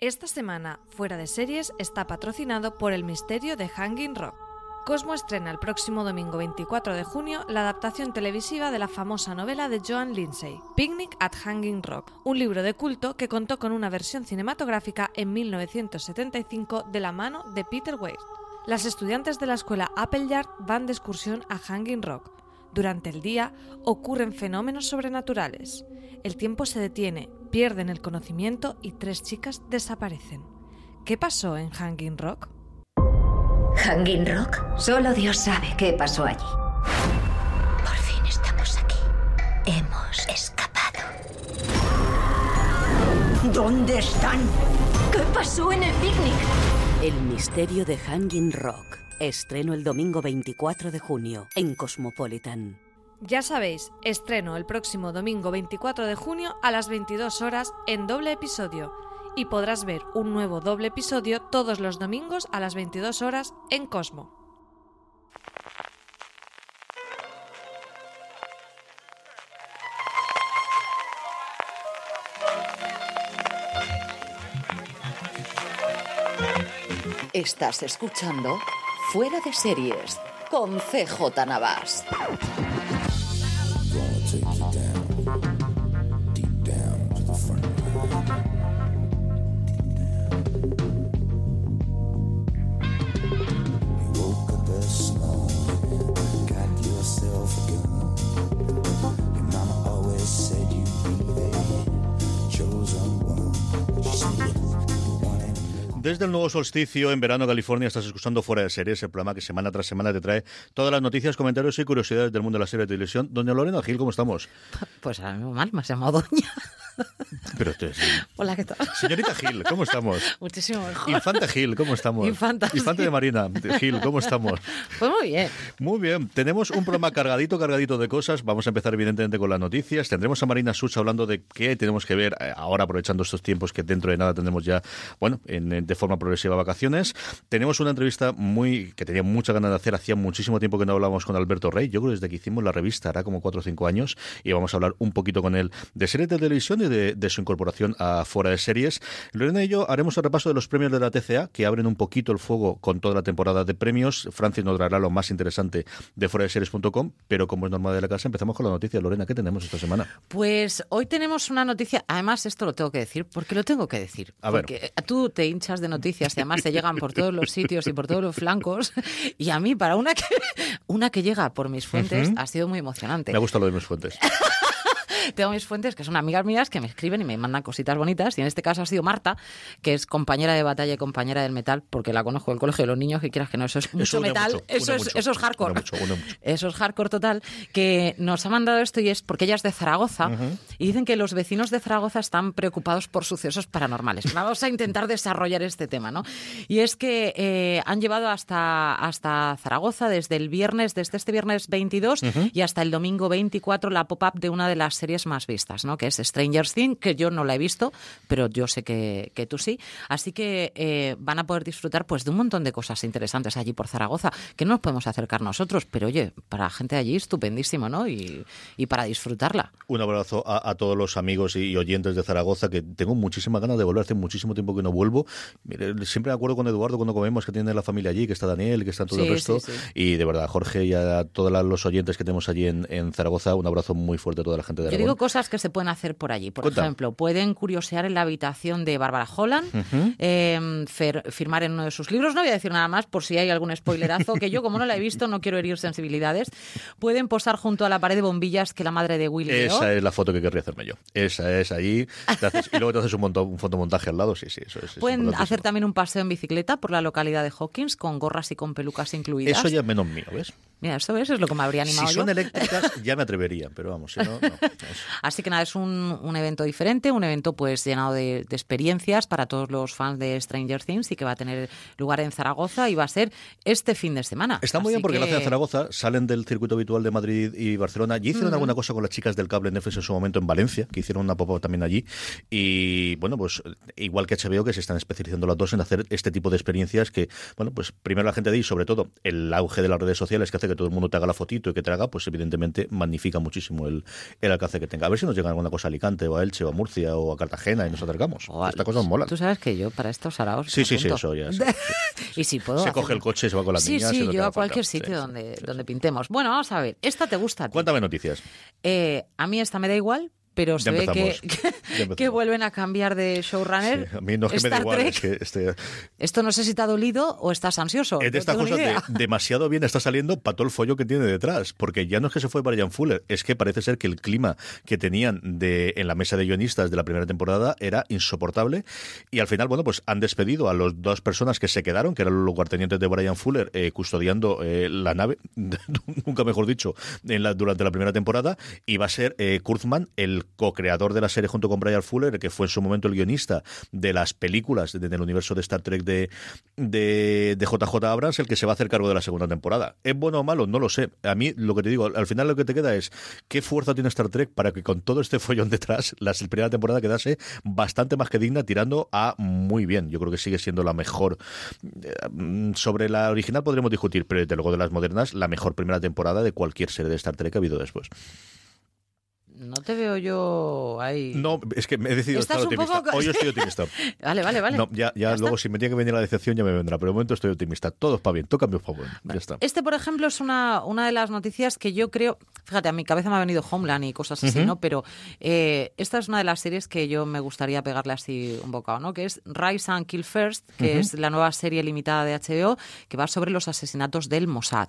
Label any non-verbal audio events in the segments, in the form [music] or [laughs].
Esta semana, Fuera de Series está patrocinado por El Misterio de Hanging Rock. Cosmo estrena el próximo domingo 24 de junio la adaptación televisiva de la famosa novela de Joan Lindsay, Picnic at Hanging Rock, un libro de culto que contó con una versión cinematográfica en 1975 de la mano de Peter Weir. Las estudiantes de la escuela Appleyard van de excursión a Hanging Rock. Durante el día ocurren fenómenos sobrenaturales. El tiempo se detiene, pierden el conocimiento y tres chicas desaparecen. ¿Qué pasó en Hanging Rock? ¿Hanging Rock? Solo Dios sabe qué pasó allí. Por fin estamos aquí. Hemos escapado. ¿Dónde están? ¿Qué pasó en el picnic? El misterio de Hanging Rock. Estreno el domingo 24 de junio en Cosmopolitan. Ya sabéis, estreno el próximo domingo 24 de junio a las 22 horas en doble episodio y podrás ver un nuevo doble episodio todos los domingos a las 22 horas en Cosmo. Estás escuchando Fuera de Series con CJ Navas. Desde el nuevo solsticio en verano California estás escuchando Fuera de Series, el programa que semana tras semana te trae todas las noticias, comentarios y curiosidades del mundo de la serie de televisión. Doña Lorena Gil, ¿cómo estamos? Pues ahora mismo mal, me has llamado doña. Pero. Hola, ¿qué tal? Señorita Gil, ¿cómo estamos? Muchísimo mejor. Infanta Gil, ¿cómo estamos? Infanta, Infante de Marina Gil, ¿cómo estamos? Pues muy bien. Muy bien, tenemos un programa cargadito, cargadito de cosas. Vamos a empezar evidentemente con las noticias. Tendremos a Marina Such hablando de qué tenemos que ver eh, ahora, aprovechando estos tiempos que dentro de nada tendremos ya, bueno, en- de forma progresiva vacaciones. Tenemos una entrevista muy que tenía mucha ganas de hacer. Hacía muchísimo tiempo que no hablábamos con Alberto Rey. Yo creo desde que hicimos la revista, hará como cuatro o cinco años, y vamos a hablar un poquito con él de series de televisión y de, de su incorporación a Fuera de Series. Lorena y yo haremos el repaso de los premios de la TCA, que abren un poquito el fuego con toda la temporada de premios. Francis nos traerá lo más interesante de fuera de series.com, pero como es normal de la casa, empezamos con la noticia. Lorena, ¿qué tenemos esta semana? Pues hoy tenemos una noticia, además esto lo tengo que decir, porque lo tengo que decir. A ver. porque tú te hinchas de noticias y además te llegan por todos los sitios y por todos los flancos. [laughs] Y a mí, para una que, una que llega por mis fuentes, ha sido muy emocionante. Me gusta lo de mis fuentes. [laughs] Tengo mis fuentes que son amigas mías que me escriben y me mandan cositas bonitas. Y en este caso ha sido Marta, que es compañera de batalla y compañera del metal, porque la conozco del colegio de los niños, que quieras que no, eso es mucho une metal, mucho, eso, es, mucho, eso es hardcore. mucho. Eso es hardcore total, que nos ha mandado esto y es porque ella es de Zaragoza y dicen que los vecinos de Zaragoza están preocupados por sucesos paranormales. Vamos a intentar desarrollar este tema, ¿no? Y es que eh, han llevado hasta, hasta Zaragoza desde el viernes, desde este viernes 22 y hasta el domingo 24 la pop-up de una de las series más vistas, ¿no? Que es Stranger Things, que yo no la he visto, pero yo sé que, que tú sí. Así que eh, van a poder disfrutar pues de un montón de cosas interesantes allí por Zaragoza, que no nos podemos acercar nosotros, pero oye, para la gente de allí estupendísimo, ¿no? Y, y para disfrutarla. Un abrazo a, a todos los amigos y oyentes de Zaragoza, que tengo muchísimas ganas de volver. Hace muchísimo tiempo que no vuelvo. Mire, siempre me acuerdo con Eduardo cuando comemos que tiene la familia allí, que está Daniel, que está todo el Sí, resto. sí, sí. Y de verdad, Jorge y a todos los oyentes que tenemos allí en, en Zaragoza, un abrazo muy fuerte a toda la gente de Aragón. Digo cosas que se pueden hacer por allí. Por Cuenta. ejemplo, pueden curiosear en la habitación de Bárbara Holland, eh, fer- firmar en uno de sus libros. No voy a decir nada más por si hay algún spoilerazo, que yo, como no la he visto, no quiero herir sensibilidades. Pueden posar junto a la pared de bombillas que la madre de Willy. Esa es la foto que querría hacerme yo. Esa es ahí. Haces- y luego te haces un, monto- un fotomontaje al lado. Sí, sí, eso es. es Pueden hacer también un paseo en bicicleta por la localidad de Hawkins con gorras y con pelucas incluidas. Eso ya es menos mío, ¿ves? Mira, eso, eso es lo que me habría animado Si son yo. eléctricas ya me atrevería, pero vamos, si no, no. [laughs] Así que nada, es un, un evento diferente, un evento pues llenado de, de experiencias para todos los fans de Stranger Things y que va a tener lugar en Zaragoza y va a ser este fin de semana. Está muy Así bien porque lo que- hacen en Zaragoza, salen del circuito habitual de Madrid y Barcelona. Y hicieron alguna cosa con las chicas del cable Netflix en su momento en Valencia, que hicieron una pop también allí. Y bueno, pues igual que HBO, que se están especializando las dos en hacer este tipo de experiencias que, bueno, pues primero la gente de ahí, sobre todo el auge de las redes sociales que hace que todo el mundo te haga la fotito y que te haga, pues evidentemente magnifica muchísimo el, el alcance que tenga. A ver si nos llega alguna cosa a Alicante o a Elche o a Murcia o a Cartagena y nos acercamos. O a- Estas cosas molan. Tú sabes que yo para estos araos. Sí, sí, sí, eso ya. [laughs] sí, sí. y si puedo. Se hacer- coge el coche y se va con las Sí, niñas. y sí, que yo a cualquier falta. Sí, sitio sí, donde, sí, donde sí. pintemos. Bueno, vamos a ver. Esta te gusta. a ti. Cuéntame noticias. Eh, a mí esta me da igual, pero se ve que, que vuelven a cambiar de showrunner. Sí, a mí no es que me da igual, Trek. es que este, Esto no sé si te ha dolido o estás ansioso. es de no estas cosas de [laughs] demasiado bien está saliendo para todo el follo que tiene detrás, porque ya no es que se fue Brian Fuller, es que parece ser que el clima que tenían de, en la mesa de guionistas de la primera temporada era insoportable y al final, bueno, pues han despedido a las dos personas que se quedaron, que eran los lugartenientes de Brian Fuller, eh, custodiando eh, la nave, [laughs] nunca mejor dicho, en la, durante la primera temporada, y va a ser eh, Kurtzman, el co-creador de la serie junto con Brian Fuller, que fue en su momento el guionista de las películas de- del universo de Star Trek de, de, de JJ Abrams, el que se va a hacer cargo de la segunda temporada. ¿Es bueno o malo? No lo sé. A mí lo que te digo, al final lo que te queda es qué fuerza tiene Star Trek para que con todo este follón detrás, la primera temporada quedase bastante más que digna, tirando a muy bien. Yo creo que sigue siendo la mejor. Eh, Sobre la original podremos discutir, pero desde luego de las modernas, la mejor primera temporada de cualquier serie de Star Trek que ha habido después. No te veo yo ahí. No, es que me he decidido estar optimista. poco- Hoy yo estoy [laughs] optimista. Vale, vale, vale. No, ya, ya, Ya luego está. si me tiene que venir la decepción ya me vendrá, pero de momento estoy optimista. Todo para bien, cambios para bueno. Ya está. Este, por ejemplo, es una, una de las noticias que yo creo, fíjate, a mi cabeza me ha venido Homeland y cosas así. ¿no? Pero eh, esta es una de las series que yo me gustaría pegarle así un bocado, ¿no? Que es Rise and Kill First, que es la nueva serie limitada de HBO que va sobre los asesinatos del Mossad.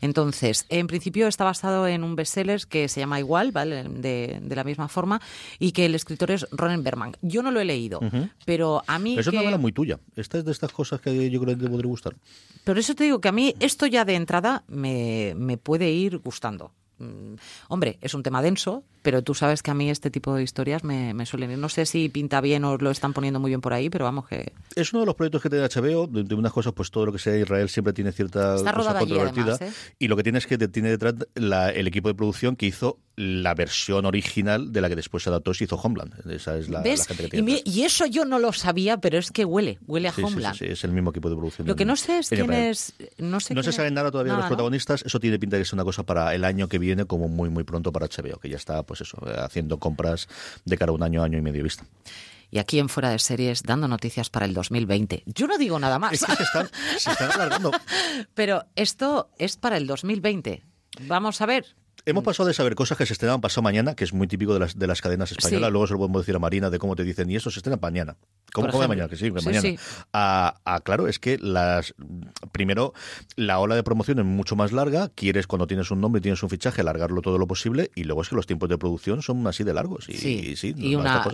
Entonces, en principio está basado en un bestseller que se llama igual, ¿vale? De, de la misma forma, y que el escritor es Ronen Berman. Yo no lo he leído, pero a mí... Pero es una novela muy tuya. Esta es de estas cosas que yo creo que te podría gustar. Pero eso te digo que a mí esto ya de entrada me, me puede ir gustando. Mm, Hombre, es un tema denso, pero tú sabes que a mí este tipo de historias me, me suelen ir. No sé si pinta bien o lo están poniendo muy bien por ahí, pero vamos que... Es uno de los proyectos que tiene HBO. De, de unas cosas, pues todo lo que sea Israel siempre tiene cierta Está cosa controvertida. además, ¿eh? Y lo que tiene es que tiene detrás la- el equipo de producción que hizo la versión original de la que después se adaptó y se hizo Homeland. Esa es la, gente que tiene. y eso yo no lo sabía, pero es que huele, huele a Sí, sí, sí, Homeland. sí, es el mismo equipo de producción. Lo que no sé es quién Israel. es... No, sé No se sabe nada todavía de los protagonistas. Eso tiene pinta de que es una cosa para el año que viene, como muy, muy pronto para HBO, que ya está, pues eso, eh, haciendo compras de cara a un año, año y medio vista. Y aquí en Fuera de Series, dando noticias para el 2020. Yo no digo nada más. Es que se están, se están alargando. [laughs] Pero esto es para el 2020. Vamos a ver. Hemos pasado de saber cosas que se estrenan pasado mañana, que es muy típico de las, de las cadenas españolas. Sí. Luego se lo podemos decir a Marina de cómo te dicen, y eso se estrena mañana. ¿Cómo come mañana? Que sí, que Sí, mañana. sí. A, a- claro, es que las primero la ola de promoción es mucho más larga. Quieres, cuando tienes un nombre y tienes un fichaje, alargarlo todo lo posible. Y luego es que los tiempos de producción son así de largos. Y Sí, sí, y una...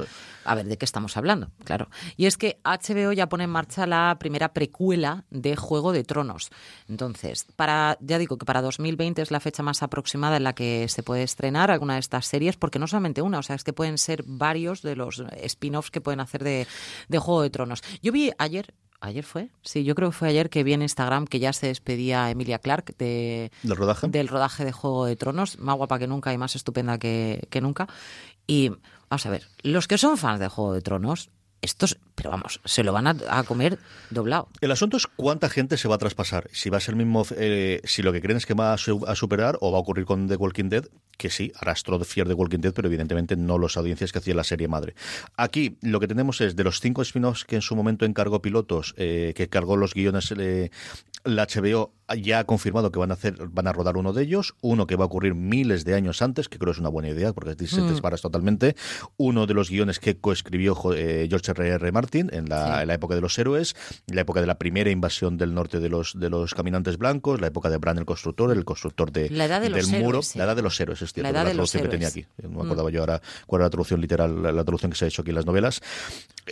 A ver, ¿de qué estamos hablando? Claro. Y es que HBO ya pone en marcha la primera precuela de Juego de Tronos. Entonces, para ya digo que para 2020 es la fecha más aproximada en la que se puede estrenar alguna de estas series, porque no solamente una, o sea, es que pueden ser varios de los spin-offs que pueden hacer de, de Juego de Tronos. Yo vi ayer... ¿Ayer fue? Sí, yo creo que fue ayer que vi en Instagram que ya se despedía Emilia Clark de, ¿Del rodaje? del rodaje de Juego de Tronos, más guapa que nunca y más estupenda que, que nunca. Y vamos a ver, los que son fans de Juego de Tronos, estos, pero vamos, se lo van a, a comer doblado. El asunto es cuánta gente se va a traspasar. Si va a ser el mismo, eh, si lo que creen es que va a, su- a superar o va a ocurrir con The Walking Dead, que sí, arrastró de Fear The Walking Dead, pero evidentemente no las audiencias que hacía la serie madre. Aquí lo que tenemos es de los cinco spin-offs que en su momento encargó pilotos, eh, que cargó los guiones eh, la HBO, ya ha confirmado que van a hacer, van a rodar uno de ellos, uno que va a ocurrir miles de años antes, que creo es una buena idea, porque se Mm. totalmente, uno de los guiones que coescribió eh, George R. R. Martin en la, Sí. en la época de los héroes, la época de la primera invasión del norte de los, de los caminantes blancos, la época de Bran el constructor, el constructor de, La edad de los del muro, héroes, sí. la edad de los héroes, es cierto, La edad la de los traducción que tenía aquí. Mm. No me acordaba yo ahora cuál era la traducción literal, la, la traducción que se ha hecho aquí en las novelas.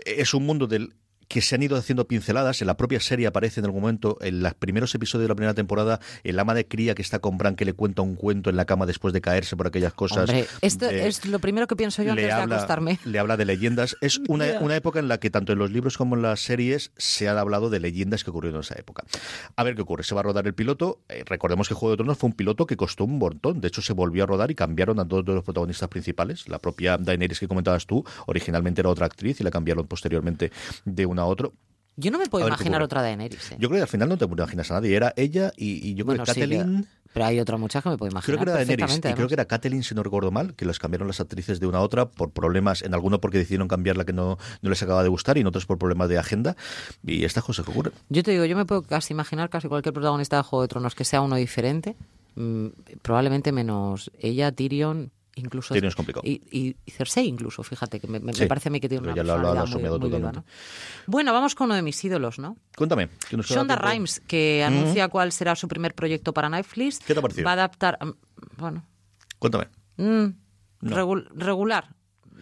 Es un mundo del que se han ido haciendo pinceladas. En la propia serie aparece en algún momento, en los primeros episodios de la primera temporada, el ama de cría que está con Bran que le cuenta un cuento en la cama después de caerse por aquellas cosas. Hombre, esto Eh, es lo primero que pienso yo antes de habla, acostarme. le habla de leyendas. Es [laughs] una, una época en la que tanto en los libros como en las series se ha hablado de leyendas que ocurrieron en esa época. A ver qué ocurre. Se va a rodar el piloto. Eh, recordemos que Juego de Tronos fue un piloto que costó un montón. De hecho, se volvió a rodar y cambiaron a dos de los protagonistas principales. La propia Daenerys que comentabas tú, originalmente era otra actriz y la cambiaron posteriormente de una a otro. Yo no me puedo A imaginar otra Daenerys. ¿eh? Yo creo que al final no te imaginas a nadie. Era ella y, y yo creo que sí, Catelyn. pero hay otra muchacha que me puedo Creo imaginar que era Daenerys y creo que era Catelyn, si no recuerdo mal, que las cambiaron las actrices de una a otra por problemas, en alguno porque decidieron cambiarla que no, no les acaba de gustar y en otros por problemas de agenda. Y estas cosas que ocurren. Yo te digo, yo me puedo casi imaginar casi cualquier protagonista de Juego de Tronos que sea uno diferente, mm, probablemente menos ella, Tyrion, incluso Tyrion es complicado. y, y- y Cersei incluso, fíjate que me, me- Sí, me parece a mí que tiene una ya lo- lo- lo ha personalidad muy, asumido muy viva. ¿no? Bueno, vamos con uno de mis ídolos, ¿no? Cuéntame. que nos queda Shonda. Rhimes, que anuncia cuál será su primer proyecto para Netflix. ¿Qué te ha parecido? Va a adaptar, mm, bueno, Cuéntame. mm, No. regular,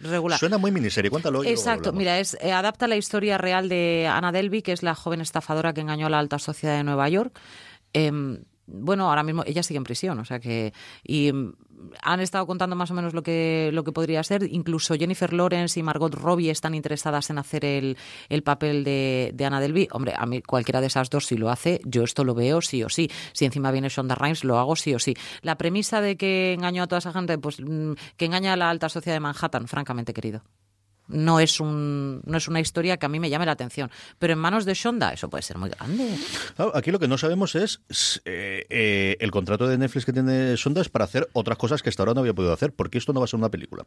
regular. Suena muy miniserie. Cuéntalo. Exacto, mira, es, eh, adapta la historia real de Anna Delvey, que es la joven estafadora que engañó a la alta sociedad de Nueva York. Em, bueno, ahora mismo ella sigue en prisión, o sea que y han estado contando más o menos lo que lo que podría ser. Incluso Jennifer Lawrence y Margot Robbie están interesadas en hacer el, el papel de, de Anna Delvey. Hombre, a mí cualquiera de esas dos si lo hace, yo esto lo veo sí o sí. Si encima viene Shonda Rhimes, lo hago sí o sí. La premisa de que engañó a toda esa gente, pues mm, que engaña a la alta sociedad de Manhattan, francamente querido no es un no es una historia que a mí me llame la atención. Pero en manos de Shonda eso puede ser muy grande. Claro, aquí lo que no sabemos es eh, eh, el contrato de Netflix que tiene Sonda es para hacer otras cosas que hasta ahora no había podido hacer, porque esto no va a ser una película.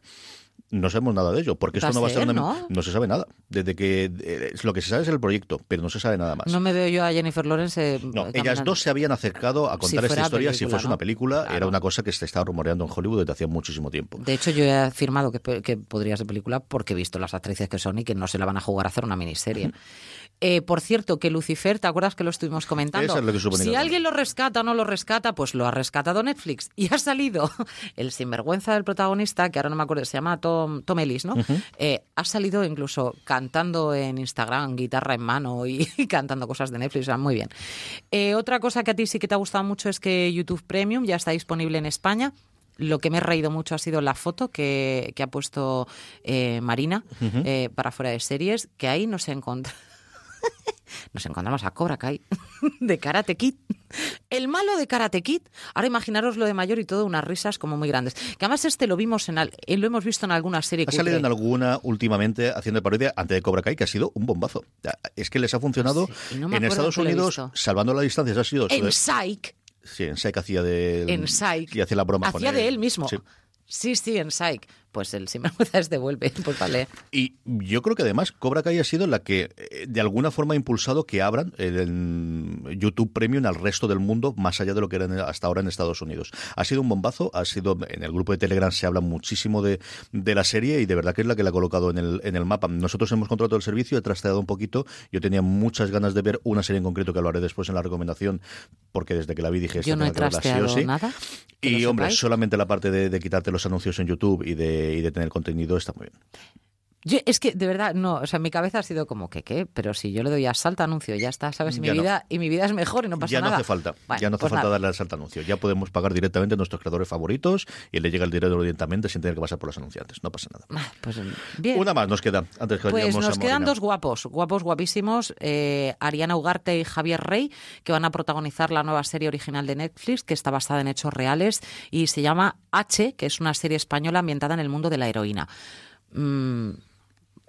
No sabemos nada de ello, porque esto no va a ser una ¿no? no se sabe nada. Desde que eh, lo que se sabe es el proyecto, pero no se sabe nada más. No me veo yo a Jennifer Lawrence. No, ellas dos se habían acercado a Si contar esta historia si fuese ¿no? una película. Era una cosa que se estaba rumoreando en Hollywood desde hacía muchísimo tiempo. De hecho, yo he afirmado que, que podría ser película porque he visto las actrices que son y que no se la van a jugar a hacer una miniserie. Eh, por cierto, que Lucifer, ¿te acuerdas que lo estuvimos comentando? Eso es lo que suponía si alguien lo rescata o no lo rescata, pues lo ha rescatado Netflix. [laughs] Y ha salido el sinvergüenza del protagonista, que ahora no me acuerdo, se llama Tom, Tom Ellis, ¿no? Eh, ha salido incluso cantando en Instagram, guitarra en mano y, [laughs] cantando cosas de Netflix, o sea, muy bien. Eh, otra cosa que a ti sí que te ha gustado mucho es que YouTube Premium ya está disponible en España. Lo que me he reído mucho ha sido la foto que, que ha puesto eh, Marina eh, para fuera de series, que ahí nos encontramos. [laughs] Nos encontramos a Cobra Kai [laughs] de Karate Kid. El malo de Karate Kid. Ahora imaginaros lo de mayor y todo, unas risas como muy grandes. Que además este lo vimos en al- eh, lo hemos visto en alguna serie Ha salido en alguna últimamente haciendo parodia antes de Cobra Kai, que ha sido un bombazo. Es que les ha funcionado Sí, no en Estados Unidos, salvando las distancias, ha sido... En Psych. Sí, en Psych hacía de... En Psych. Y hacía la broma con Hacía de él mismo. Sí. Sí, sí, en Psych. Pues el sinvergüenza es devuelve. Pues vale. Y yo creo que además Cobra Kai ha sido la que eh, de alguna forma ha impulsado que abran el YouTube Premium al resto del mundo, más allá de lo que era hasta ahora en Estados Unidos. Ha sido un bombazo, ha sido en el grupo de Telegram se habla muchísimo de, de la serie y de verdad que es la que la ha colocado en el, en el mapa. Nosotros hemos contratado el servicio, he trasteado un poquito, yo tenía muchas ganas de ver una serie en concreto que lo haré después en la recomendación, porque desde que la vi dije, Yo "Esta no he verla sí trasteado sí". nada. Y hombre, sepáis. solamente la parte de, de quitarte los anuncios en YouTube y de, y de tener contenido está muy bien. Yo, es que de verdad, no, o sea, mi cabeza ha sido como que qué, pero si yo le doy a salta anuncio, ya está, ¿sabes? Y mi Ya no. vida, y mi vida es mejor y no pasa ya no nada. hace falta, Bueno, ya no hace pues falta nada. darle al salto anuncio. Ya podemos pagar directamente a nuestros creadores favoritos y le llega el dinero directamente sin tener que pasar por los anunciantes. No pasa nada. Ah, Pues bien. Una más nos queda antes que Pues nos a quedan dos guapos, guapos guapísimos, eh, Ariana Ugarte y Javier Rey, que van a protagonizar la nueva serie original de Netflix, que está basada en hechos reales y se llama H, que es una serie española ambientada en el mundo de la heroína. Mm,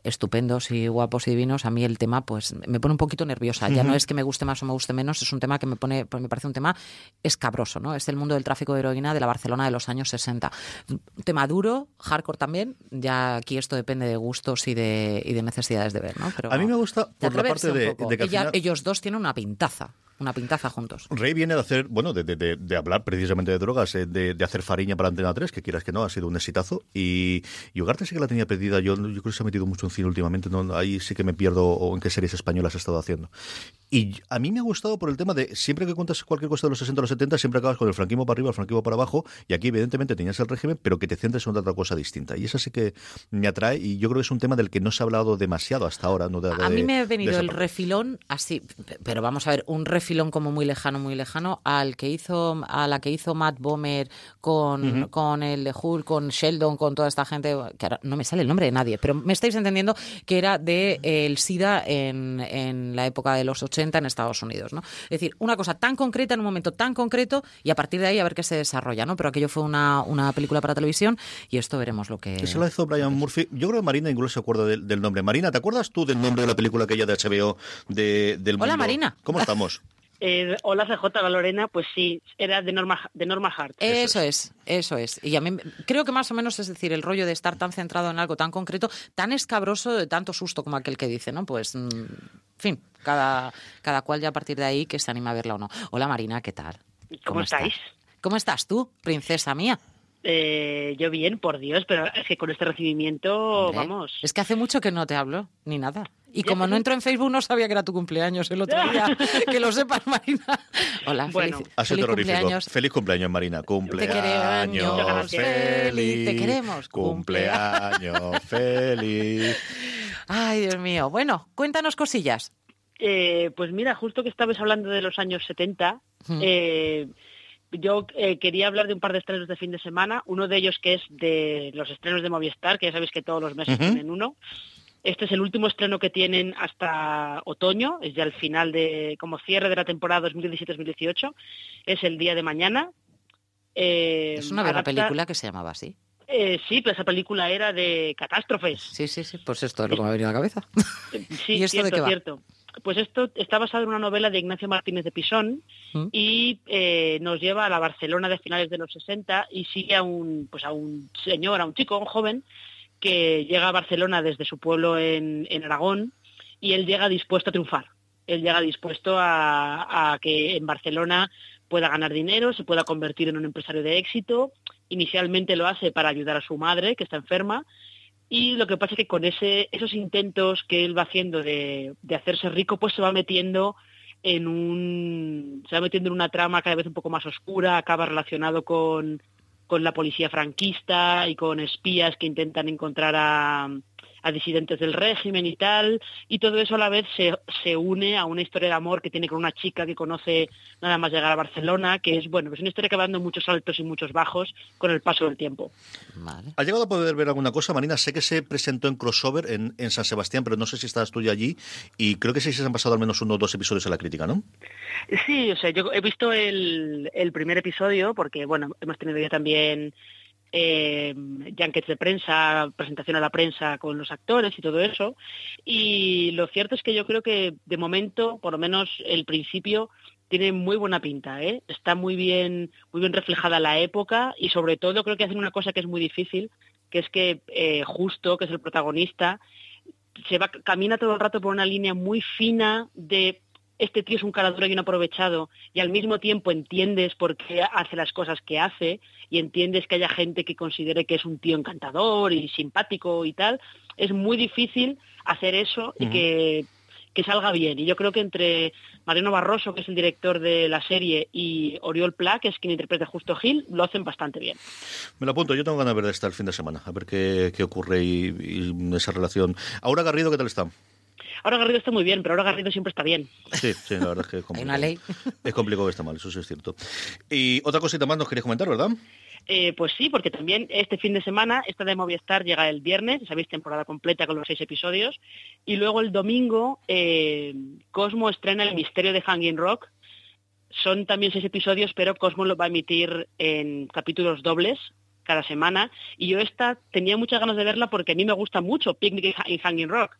estupendos y guapos y divinos, a mí el tema pues me pone un poquito nerviosa. Ya no es que me guste más o me guste menos, es un tema que me pone, pues, me parece un tema escabroso, ¿no? Es el mundo del tráfico de heroína de la Barcelona de los años 60. Un tema duro, hardcore también, ya aquí esto depende de gustos y de, y de necesidades de ver, ¿no? Pero A mí me gusta por la parte de, de que al Ella- final- ellos dos tienen una pintaza, una pintaza juntos. Rey viene de hacer, bueno, de, de- de- hablar precisamente de drogas, eh, de, de hacer fariña para Antena 3, que quieras que no, ha sido un exitazo. Y, y Ugarte sí que la tenía perdida. Yo, yo creo que se ha metido mucho en cine últimamente. No, ahí sí que me pierdo o en qué series españolas ha estado haciendo. Y a mí me ha gustado por el tema de siempre que cuentas cualquier cosa de los 60 o los 70, siempre acabas con el franquismo para arriba, el franquismo para abajo, y aquí evidentemente tenías el régimen, pero que te centres en otra cosa distinta. Y eso sí que me atrae y yo creo que es un tema del que no se ha hablado demasiado hasta ahora. ¿no? a mí me ha venido el refilón así, pero vamos a ver, un refilón como muy lejano, muy lejano, al que hizo, a la que hizo Matt Bomer con, con el de Hulk, con Sheldon, con toda esta gente, que ahora no me sale el nombre de nadie, pero me estáis entendiendo que era de eh, el SIDA en, en la época de los 80 en Estados Unidos, ¿no? Es decir, una cosa tan concreta en un momento tan concreto y a partir de ahí a ver qué se desarrolla, ¿no? Pero aquello fue una, una película para televisión y esto veremos lo que... Eso lo hizo Brian Murphy. Yo creo que Marina incluso se acuerda del, nombre. Marina, ¿te acuerdas tú del nombre de la película aquella de HBO de, del Hola, Marina. ¿Cómo estamos? [laughs] Eh, hola CJ, Lorena, pues sí, era de Norma, de Norma Hart. Eso, es. eso es. Y a mí creo que más o menos es decir, el rollo de estar tan centrado en algo tan concreto, tan escabroso, de tanto susto como aquel que dice, ¿no? Pues, mm, fin, cada, cada cual ya a partir de ahí que se anima a verla o no. Hola Marina, ¿qué tal? ¿Cómo, estáis? ¿Cómo estás tú, princesa mía? Eh, yo bien, por Dios, pero es que con este recibimiento, vamos. Es que hace mucho que no te hablo, ni nada. Y como no entro en Facebook, no sabía que era tu cumpleaños el otro día. [laughs] que lo sepas, Marina. Hola, bueno, feliz, cumpleaños. Feliz cumpleaños, Marina. Cumpleaños te feliz. Te queremos. Cumpleaños feliz. [laughs] Ay, Dios mío. Bueno, cuéntanos cosillas. Eh, pues mira, justo que estabas hablando de los años 70, eh, yo eh, quería hablar de un par de estrenos de fin de semana. Uno de ellos que es de los estrenos de Movistar, que ya sabéis que todos los meses tienen uno. Este es el último estreno que tienen hasta otoño, es ya el final de, como cierre de la temporada 2017-2018. Es el día de mañana. es una buena película que se llamaba así. Sí, pero esa película era de catástrofes. Sí, sí, sí, pues esto es lo que me ha venido a la cabeza. Sí, [laughs] ¿Y esto de qué va? cierto. Pues esto está basado en una novela de Ignacio Martínez de Pisón mm. y eh, nos lleva a la Barcelona de finales de los 60 y sigue a un, pues a un señor, a un chico, a un joven, que llega a Barcelona desde su pueblo en, Aragón y él llega dispuesto a triunfar. Él llega dispuesto a, que en Barcelona pueda ganar dinero, se pueda convertir en un empresario de éxito. Inicialmente lo hace para ayudar a su madre, que está enferma, y lo que pasa es que con esos intentos que él va haciendo de, hacerse rico, pues se va metiendo en un. se va metiendo en una trama cada vez un poco más oscura, acaba relacionado con, con la policía franquista y con espías que intentan encontrar a, a disidentes del régimen y tal, y todo eso a la vez se, se, une a una historia de amor que tiene con una chica que conoce nada más llegar a Barcelona, que es, bueno, es una historia que va dando muchos altos y muchos bajos con el paso del tiempo. ¿Ha llegado a poder ver alguna cosa, Marina? Sé que se presentó en crossover en, en San Sebastián, pero no sé si estabas tú ya allí, y creo que sí se han pasado al menos uno o dos episodios en la crítica, ¿no? Sí, o sea, yo he visto el, el primer episodio, porque, bueno, hemos tenido ya también eh, de prensa, presentación a la prensa con los actores y todo eso. Y lo cierto es que yo creo que de momento, por lo menos el principio, tiene muy buena pinta, ¿eh? está muy bien, muy bien reflejada la época y sobre todo creo que hacen una cosa que es muy difícil, que es que eh, Justo, que es el protagonista, se va, camina todo el rato por una línea muy fina de este tío es un cara y un aprovechado y al mismo tiempo entiendes por qué hace las cosas que hace y entiendes que haya gente que considere que es un tío encantador y simpático y tal, es muy difícil hacer eso y que, salga bien. Y yo creo que entre Mariano Barroso, que es el director de la serie, y Oriol Pla, que es quien interpreta Justo Gil, lo hacen bastante bien. Me lo apunto, yo tengo ganas de ver esta el fin de semana, a ver qué, ocurre y, y esa relación. Ahora Garrido, ¿qué tal está? Ahora Garrido está muy bien, pero ahora Garrido siempre está bien. Sí, sí, la verdad es que es complicado. [laughs] Hay una ley. Es complicado que está mal, eso sí es cierto. Y otra cosita más nos querías comentar, ¿verdad? Eh, pues sí, porque también este fin de semana, esta de Movistar llega el viernes, sabéis, temporada completa con los seis episodios, y luego el domingo eh, Cosmo estrena El misterio de Hanging Rock. Son también seis episodios, pero Cosmo lo va a emitir en capítulos dobles cada semana, y yo esta tenía muchas ganas de verla porque a mí me gusta mucho Picnic en Hanging Rock.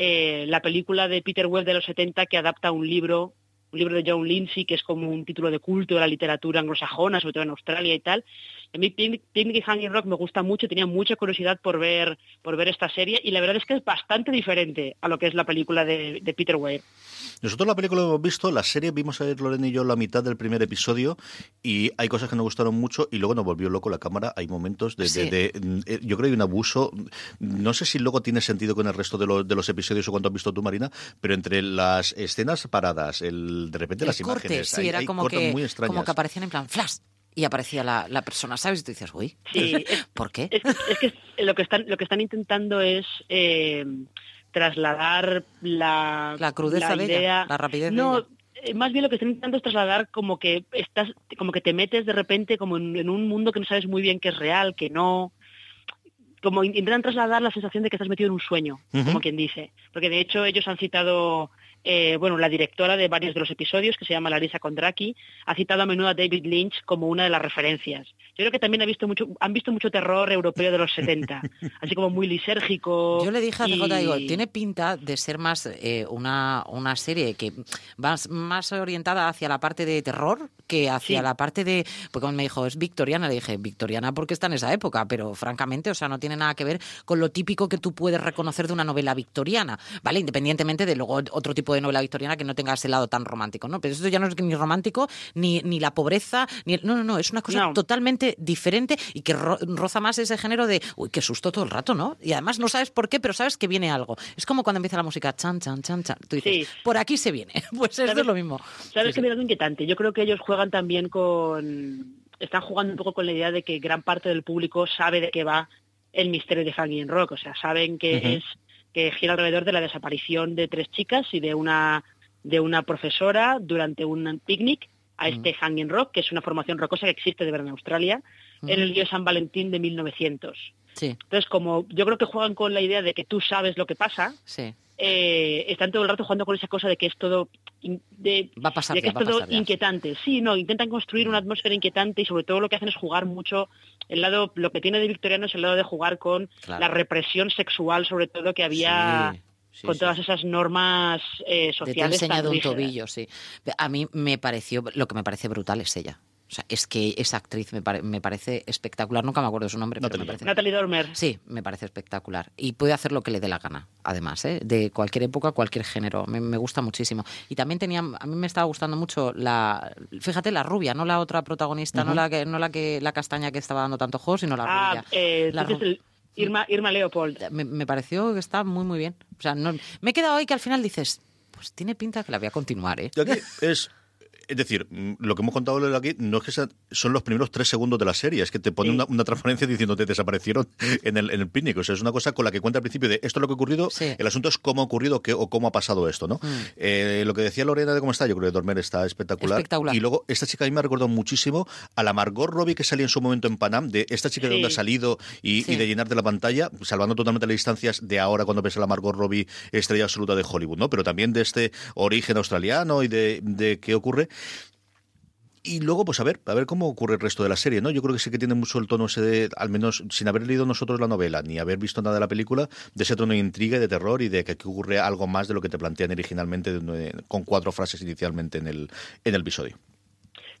Eh, la película de Peter Webb de los 70 que adapta un libro, un libro de John Lindsay, que es como un título de culto de la literatura anglosajona, sobre todo en Australia y tal. A mí Picnic, y Hanging Rock me gusta mucho, tenía mucha curiosidad por ver, por ver esta serie y la verdad es que es bastante diferente a lo que es la película de, Peter Weir. Nosotros la película hemos visto, la serie vimos a ver Lorena y yo la mitad del primer episodio y hay cosas que nos gustaron mucho y luego nos volvió loco la cámara. Hay momentos de, eh, yo creo que hay un abuso. No sé si luego tiene sentido con el resto de, de los episodios o cuánto has visto tú, Marina, pero entre las escenas paradas, el de repente las imágenes, sí, era como, que, como que aparecían en plan flash y aparecía la, persona, ¿sabes? Y tú dices, uy, sí, [laughs] ¿por qué? Es, que lo que están, lo que están intentando es eh, trasladar la, la crudeza de ella, la rapidez no, eh, Más bien lo que están intentando es trasladar como que estás, como que te metes de repente como en, un mundo que no sabes muy bien que es real, que no como intentan trasladar la sensación de que estás metido en un sueño, como quien dice. Porque de hecho ellos han citado eh, bueno, la directora de varios de los episodios, que se llama Larisa Kondraki, ha citado a menudo a David Lynch como una de las referencias. Yo creo que también ha visto mucho, han visto mucho terror europeo de los 70, [laughs] así como muy lisérgico. Yo le dije a CJ, tiene pinta de ser más eh, una, una serie que va más orientada hacia la parte de terror que hacia la parte de... Porque cuando me dijo, es victoriana, le dije, victoriana porque está en esa época, pero francamente, o sea, no tiene nada que ver con lo típico que tú puedes reconocer de una novela victoriana, ¿vale? Independientemente de luego otro tipo de novela victoriana que no tenga ese lado tan romántico, ¿no? Pero esto ya no es ni romántico, ni, ni la pobreza, ni... no, no, no, es una cosa totalmente diferente y que roza más ese género de, uy, qué susto todo el rato, ¿no? Y además no sabes por qué, pero sabes que viene algo. Es como cuando empieza la música, chan, chan, chan, chan. Tú dices, por aquí se viene. [laughs] Pues esto es lo mismo. ¿Sabes que viene algo inquietante? Yo creo que ellos juegan también con... Están jugando un poco con la idea de que gran parte del público sabe de qué va el misterio de Hanging Rock. O sea, saben que es que gira alrededor de la desaparición de tres chicas y de una, de una profesora durante un picnic a este Hanging Rock, que es una formación rocosa que existe de verdad en Australia, en el día San Valentín de 1900. Sí. Entonces, como yo creo que juegan con la idea de que tú sabes lo que pasa, sí. Eh, están todo el rato jugando con esa cosa de que es todo de, va a pasar que es todo inquietante. Sí, no, intentan construir una atmósfera inquietante y sobre todo lo que hacen es jugar mucho el lado, lo que tiene de victoriano es el lado de jugar con la represión sexual, sobre todo que había con todas esas normas eh, sociales. De te un tobillo, sí. A mí me pareció, lo que me parece brutal es ella. O sea, es que esa actriz me, me parece espectacular. Nunca me acuerdo de su nombre, Natalie, pero me parece... Natalie Dormer. Sí, me parece espectacular. Y puede hacer lo que le dé la gana, además, ¿eh? de cualquier época, cualquier género. Me, gusta muchísimo. Y también tenía, a mí me estaba gustando mucho la, fíjate, la rubia, no la otra protagonista, no la que, no la que la castaña que estaba dando tanto juego, sino la ah, rubia. Eh, la Irma, Irma Leopold. Me, pareció que está muy, muy bien. O sea, no, me he quedado ahí que al final dices, pues tiene pinta que la voy a continuar, ¿eh? es es decir, mm, lo que hemos contado aquí no es que son los primeros tres segundos de la serie, es que te pone una, transparencia diciendo que desaparecieron [laughs] en el, en el picnic. O sea, es una cosa con la que cuenta al principio de esto es lo que ha ocurrido, el asunto es cómo ha ocurrido qué, o cómo ha pasado esto, ¿no? Mm. Eh, lo que decía Lorena de cómo está, yo creo que Dormer está espectacular. Y luego, esta chica a mí me ha recordado muchísimo a la Margot Robbie que salía en su momento en Panam, de esta chica de donde ha salido y, de llenarte la pantalla, salvando totalmente las distancias de ahora cuando ves a la Margot Robbie estrella absoluta de Hollywood, ¿no? Pero también de este origen australiano y de, de qué ocurre. Y luego, pues a ver, a ver cómo ocurre el resto de la serie, ¿no? Yo creo que sí que tiene mucho el tono ese de, al menos sin haber leído nosotros la novela, ni haber visto nada de la película, de ese tono de intriga y de terror y de que aquí ocurre algo más de lo que te plantean originalmente con cuatro frases inicialmente en el, en el episodio.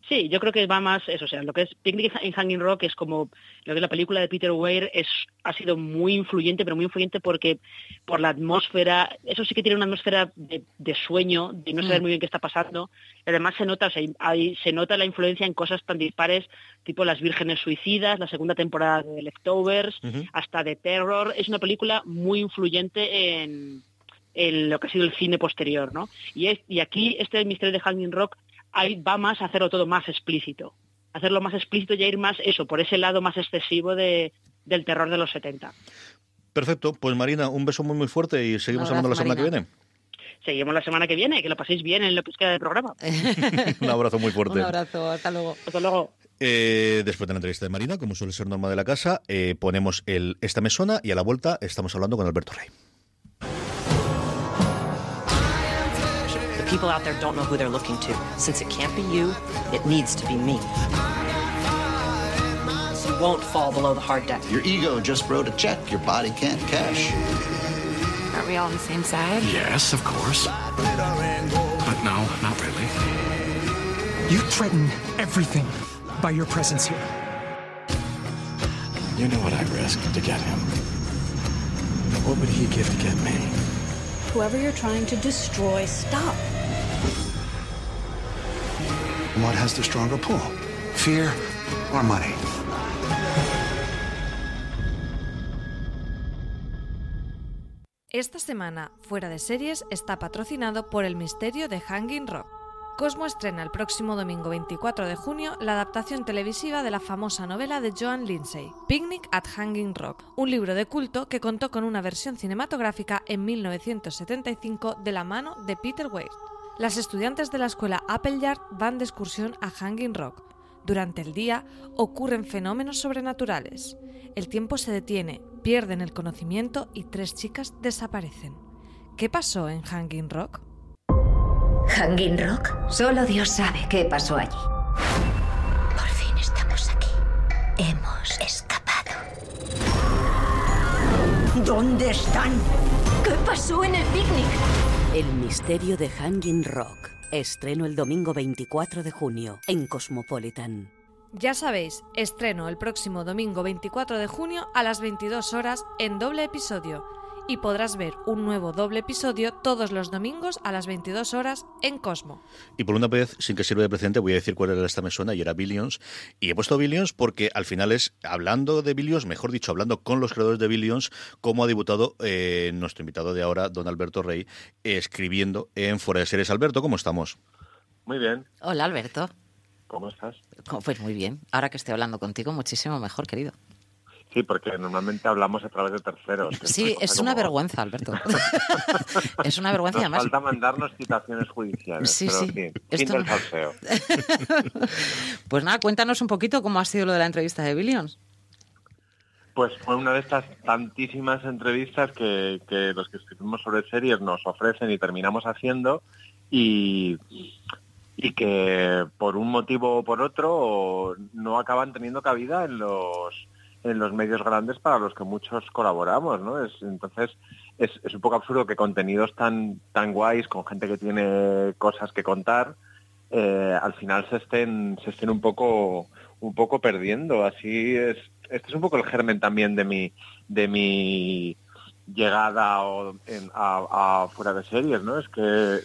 Sí, yo creo que va más eso, o sea, lo que es Picnic en Hanging Rock es como lo que es la película de Peter Weir es ha sido muy influyente, pero muy influyente porque por la atmósfera, eso sí que tiene una atmósfera de, sueño, de no saber mm. muy bien qué está pasando. Y además se nota, o sea, se nota la influencia en cosas tan dispares, tipo Las Vírgenes Suicidas, la segunda temporada de Leftovers, hasta de Terror. Es una película muy influyente en, lo que ha sido el cine posterior, ¿no? Y, es, y aquí este misterio de Hanging Rock ahí va más a hacerlo todo más explícito. Hacerlo más explícito y ir más eso, por ese lado más excesivo de, del terror de los 70. Perfecto, pues Marina, un beso muy muy fuerte y seguimos hablando la semana que viene. Seguimos la semana que viene, que lo paséis bien en lo que os queda del programa. [laughs] un abrazo muy fuerte. [laughs] un abrazo, hasta luego. Hasta luego. Eh, después de la entrevista de Marina, como suele ser norma de la casa, eh, ponemos el, esta mesona y a la vuelta estamos hablando con Alberto Rey. People out there don't know who they're looking to. Since it can't be you, it needs to be me. You won't fall below the hard deck. Your ego just wrote a check your body can't cash. Aren't we all on the same side? Yes, of course. But no, not really. You threaten everything by your presence here. You know what I risked to get him. What would he give to get me? Whoever you're trying to destroy, stop. What has the stronger pull? Fear or money? Esta semana, Fuera de Series está patrocinado por el misterio de Hanging Rock. Cosmo estrena el próximo domingo 24 de junio la adaptación televisiva de la famosa novela de Joan Lindsay, Picnic at Hanging Rock, un libro de culto que contó con una versión cinematográfica en 1975 de la mano de Peter Weir. Las estudiantes de la escuela Appleyard van de excursión a Hanging Rock. Durante el día ocurren fenómenos sobrenaturales. El tiempo se detiene, pierden el conocimiento y tres chicas desaparecen. ¿Qué pasó en Hanging Rock? Hanging Rock, solo Dios sabe qué pasó allí. Por fin estamos aquí. Hemos escapado. ¿Dónde están? ¿Qué pasó en el picnic? El misterio de Hanging Rock. Estreno el domingo 24 de junio en Cosmopolitan. Ya sabéis, estreno el próximo domingo 24 de junio a las 22 horas en doble episodio y podrás ver un nuevo doble episodio todos los domingos a las 22 horas en Cosmo. Y por una vez, sin que sirva de precedente, voy a decir cuál era esta me y era Billions. Y he puesto Billions porque al final es, hablando de Billions, mejor dicho, hablando con los creadores de Billions, como ha debutado eh, nuestro invitado de ahora, don Alberto Rey, escribiendo en Fuera de Series. Alberto, ¿cómo estamos? Muy bien. Hola, Alberto. ¿Cómo estás? Pues muy bien. Ahora que estoy hablando contigo, muchísimo mejor, querido. Sí, porque normalmente hablamos a través de terceros. Sí, es una vergüenza, Alberto. [laughs] es una vergüenza. Nos además... falta mandarnos citaciones judiciales. Sí, pero sí. sí Esto... Sin del salseo. [laughs] pues nada, cuéntanos un poquito cómo ha sido lo de la entrevista de Billions. Pues fue una de estas tantísimas entrevistas que, que los que escribimos sobre series nos ofrecen y terminamos haciendo y, y que por un motivo o por otro no acaban teniendo cabida en los en los medios grandes para los que muchos colaboramos, ¿no? Es, entonces es, un poco absurdo que contenidos tan tan guays con gente que tiene cosas que contar eh, al final se estén se estén un poco un poco perdiendo. Así es este es un poco el germen también de mi de mi llegada a, fuera de series, ¿no? Es que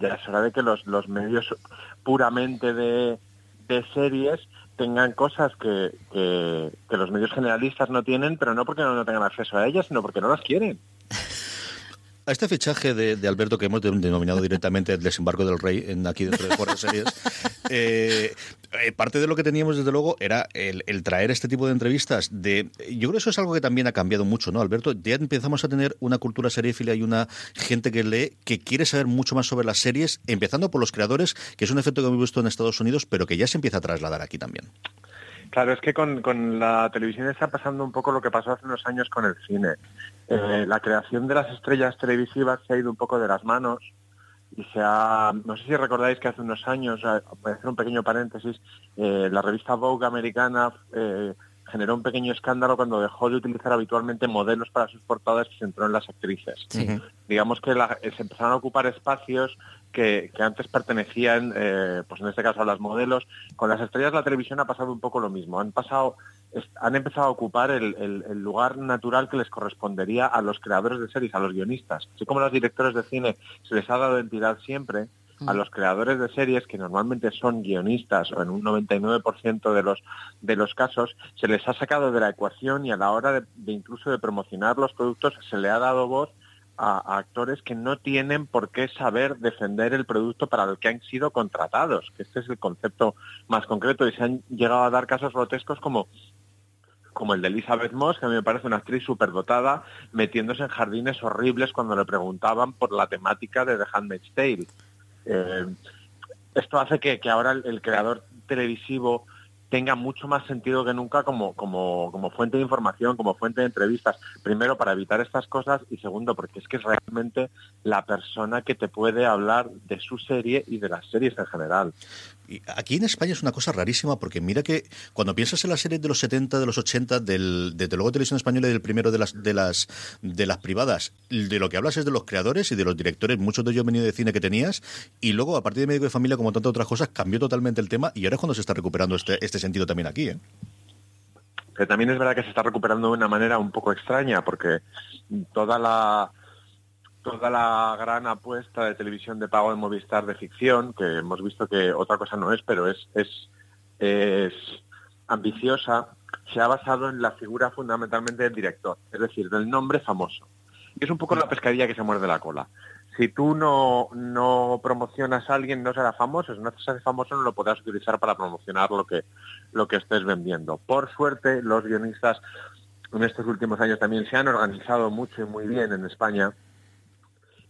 ya es hora de que los, los medios puramente de, de series tengan cosas que, que, que, los medios generalistas no tienen, pero no porque no, no tengan acceso a ellas, sino porque no las quieren. A este fichaje de, de, Alberto que hemos denominado directamente el desembarco del rey en aquí dentro de Fuera Series, [laughs] eh, eh, parte de lo que teníamos desde luego era el, el, traer este tipo de entrevistas. De, yo creo que eso es algo que también ha cambiado mucho, ¿no, Alberto? Ya empezamos a tener una cultura seriéfila y una gente que lee que quiere saber mucho más sobre las series, empezando por los creadores, que es un efecto que hemos visto en Estados Unidos, pero que ya se empieza a trasladar aquí también. Claro, es que con, con, la televisión está pasando un poco lo que pasó hace unos años con el cine. Eh, la creación de las estrellas televisivas se ha ido un poco de las manos y se ha, no sé si recordáis que hace unos años, voy a hacer un pequeño paréntesis, eh, la revista Vogue americana eh, generó un pequeño escándalo cuando dejó de utilizar habitualmente modelos para sus portadas y se centró en las actrices. Sí. Digamos que la, se empezaron a ocupar espacios que, que antes pertenecían, eh, pues en este caso a las modelos. Con las estrellas de la televisión ha pasado un poco lo mismo. Han pasado, han empezado a ocupar el, el, el, lugar natural que les correspondería a los creadores de series, a los guionistas. Así como a los directores de cine se les ha dado entidad siempre, a los creadores de series, que normalmente son guionistas o en un 99% de los, de los casos, se les ha sacado de la ecuación y a la hora de, de incluso de promocionar los productos se le ha dado voz a, a, actores que no tienen por qué saber defender el producto para el que han sido contratados, que este es el concepto más concreto y se han llegado a dar casos grotescos como como el de Elizabeth Moss, que a mí me parece una actriz superdotada, metiéndose en jardines horribles cuando le preguntaban por la temática de The Handmaid's Tale. Eh, esto hace que, ahora el, creador televisivo tenga mucho más sentido que nunca como, como fuente de información, como fuente de entrevistas. Primero, para evitar estas cosas y segundo, porque es que es realmente la persona que te puede hablar de su serie y de las series en general. Aquí en España es una cosa rarísima porque mira que cuando piensas en las series de los 70, de los 80, del, desde luego Televisión Española y del primero de las, de las de las privadas, de lo que hablas es de los creadores y de los directores, muchos de ellos venido de cine que tenías, y luego a partir de Médico de Familia, como tantas otras cosas, cambió totalmente el tema y ahora es cuando se está recuperando este, este sentido también aquí. ¿eh? pero también es verdad que se está recuperando de una manera un poco extraña, porque toda la toda la gran apuesta de televisión de pago de Movistar de ficción, que hemos visto que otra cosa no es, pero es, es, es ambiciosa, se ha basado en la figura fundamentalmente del director, es decir, del nombre famoso. Y es un poco la pescadilla que se muerde la cola. Si tú no, no promocionas a alguien, no será famoso. Si no se hace famoso, no lo podrás utilizar para promocionar lo que, lo que estés vendiendo. Por suerte, los guionistas en estos últimos años también se han organizado mucho y muy bien en España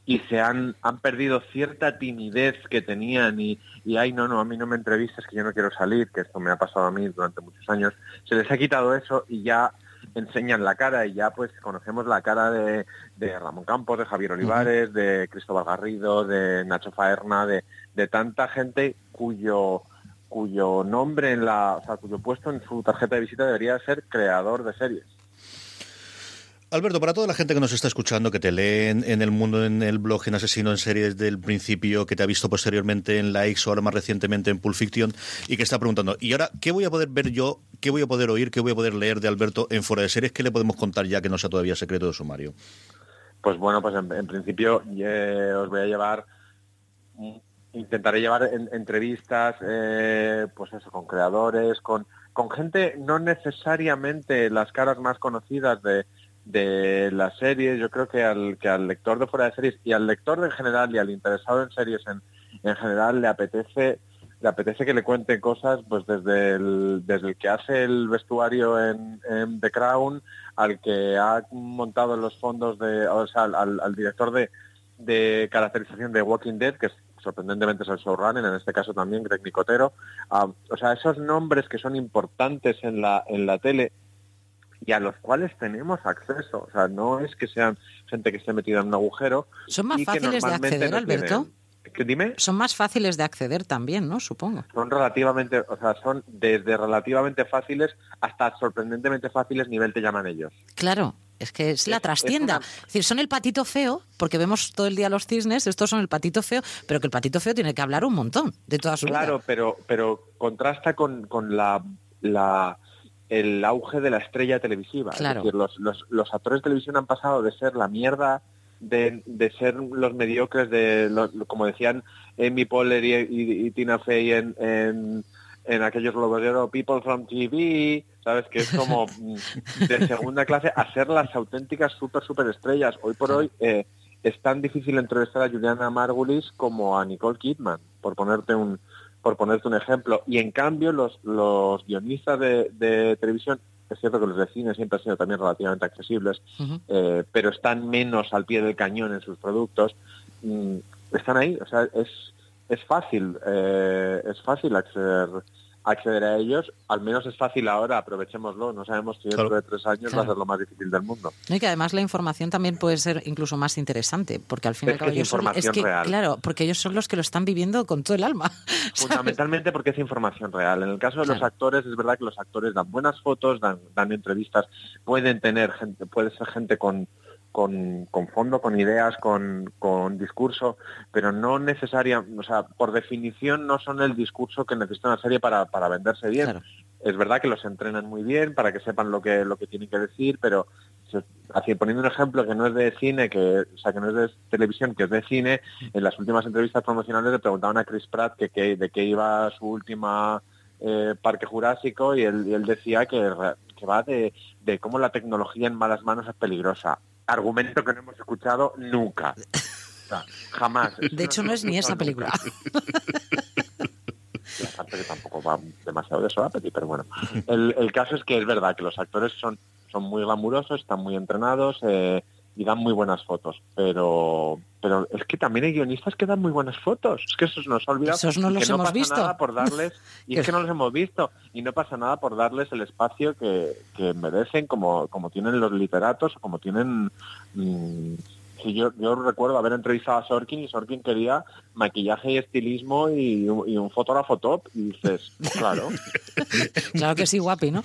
y se han, han perdido cierta timidez que tenían y, y ay no no a mí no me entrevistas que yo no quiero salir que esto me ha pasado a mí durante muchos años se les ha quitado eso y ya enseñan la cara y ya pues conocemos la cara de, de Ramón Campos de Javier Olivares de Cristóbal Garrido de Nacho Faerna de, de tanta gente cuyo cuyo nombre en la o sea cuyo puesto en su tarjeta de visita debería ser creador de series Alberto, para toda la gente que nos está escuchando, que te leen en el mundo, en el blog, en Asesino en Series del principio, que te ha visto posteriormente en Likes o ahora más recientemente en Pulp Fiction, y que está preguntando, ¿y ahora qué voy a poder ver yo, qué voy a poder oír, qué voy a poder leer de Alberto en Fuera de Series? ¿Qué le podemos contar ya que no sea todavía secreto de sumario? Pues bueno, pues en, principio os voy a llevar intentaré llevar en, entrevistas eh, pues eso con creadores con con gente no necesariamente las caras más conocidas de, de las series, yo creo que al, que al lector de fuera de series y al lector en general y al interesado en series en, en general le apetece le apetece que le cuente cosas pues desde el, desde el que hace el vestuario en, en The Crown al que ha montado los fondos de o sea al, al director de, de caracterización de Walking Dead que sorprendentemente es el showrunner, en este caso también Greg Nicotero. Um, o sea, esos nombres que son importantes en la, en la tele y a los cuales tenemos acceso. O sea, no es que sean gente que esté metida en un agujero. ¿Son más fáciles de acceder, no Alberto? ¿Qué, dime? Son más fáciles de acceder también, ¿no? Supongo. Son relativamente, o sea, son desde relativamente fáciles hasta sorprendentemente fáciles nivel te llaman ellos. Claro, es que es la trastienda. Es, decir, son el patito feo, porque vemos todo el día los cisnes, estos son el patito feo, pero que el patito feo tiene que hablar un montón de toda su claro, vida. pero, pero contrasta con, con la, la el auge de la estrella televisiva. Claro. Es decir, los, los, los, actores de televisión han pasado de ser la mierda, de, de ser los mediocres, de los, como decían Amy Poehler y, y, y Tina Fey en, en, en aquellos globos de oro, People from TV, ¿sabes? Que es como [laughs] de segunda clase a ser las auténticas super, super estrellas. Hoy por hoy eh, es tan difícil entrevistar a Juliana Margulis como a Nicole Kidman, por ponerte un, por ponerte un ejemplo. Y en cambio los, los guionistas de, de, televisión, es cierto que los de cine siempre han sido también relativamente accesibles, uh -huh. eh, pero están menos al pie del cañón en sus productos, mm, están ahí, o sea, es, es fácil, eh, es fácil acceder acceder a ellos, al menos es fácil ahora, aprovechémoslo, no sabemos si dentro claro. de tres años claro. va a ser lo más difícil del mundo. Y que además la información también puede ser incluso más interesante, porque al final es, que es información son, es que, real. claro, porque ellos son los que lo están viviendo con todo el alma. [laughs] Fundamentalmente porque es información real. En el caso de claro. los actores, es verdad que los actores dan buenas fotos, dan, dan entrevistas, pueden tener gente, puede ser gente con con, con, fondo, con ideas, con, con, discurso, pero no necesariamente, o sea, por definición no son el discurso que necesita una serie para, para venderse bien. Claro. Es verdad que los entrenan muy bien para que sepan lo que, lo que tienen que decir, pero así poniendo un ejemplo que no es de cine, que, o sea, que no es de televisión, que es de cine, en las últimas entrevistas promocionales le preguntaban a Chris Pratt que, que de qué iba su última eh, Parque Jurásico y él, y él decía que, que va de, de cómo la tecnología en malas manos es peligrosa argumento que no hemos escuchado nunca. O sea, jamás. De hecho, no es ni esa película. [laughs] Aparte que tampoco va demasiado de eso, pero bueno. El, el, caso es que es verdad que los actores son, son muy glamurosos, están muy entrenados eh, y dan muy buenas fotos, pero pero es que también hay guionistas que dan muy buenas fotos. Es que esos nos ha olvidado. Esos no los que no hemos pasa visto. nada por darles, [laughs] y es que no los hemos visto, y no pasa nada por darles el espacio que, que merecen, como, como tienen los literatos, como tienen... Mmm, si yo, yo recuerdo haber entrevistado a Sorkin y Sorkin quería maquillaje y estilismo y, y un fotógrafo top y dices, claro. [laughs] claro que sí, guapi, ¿no?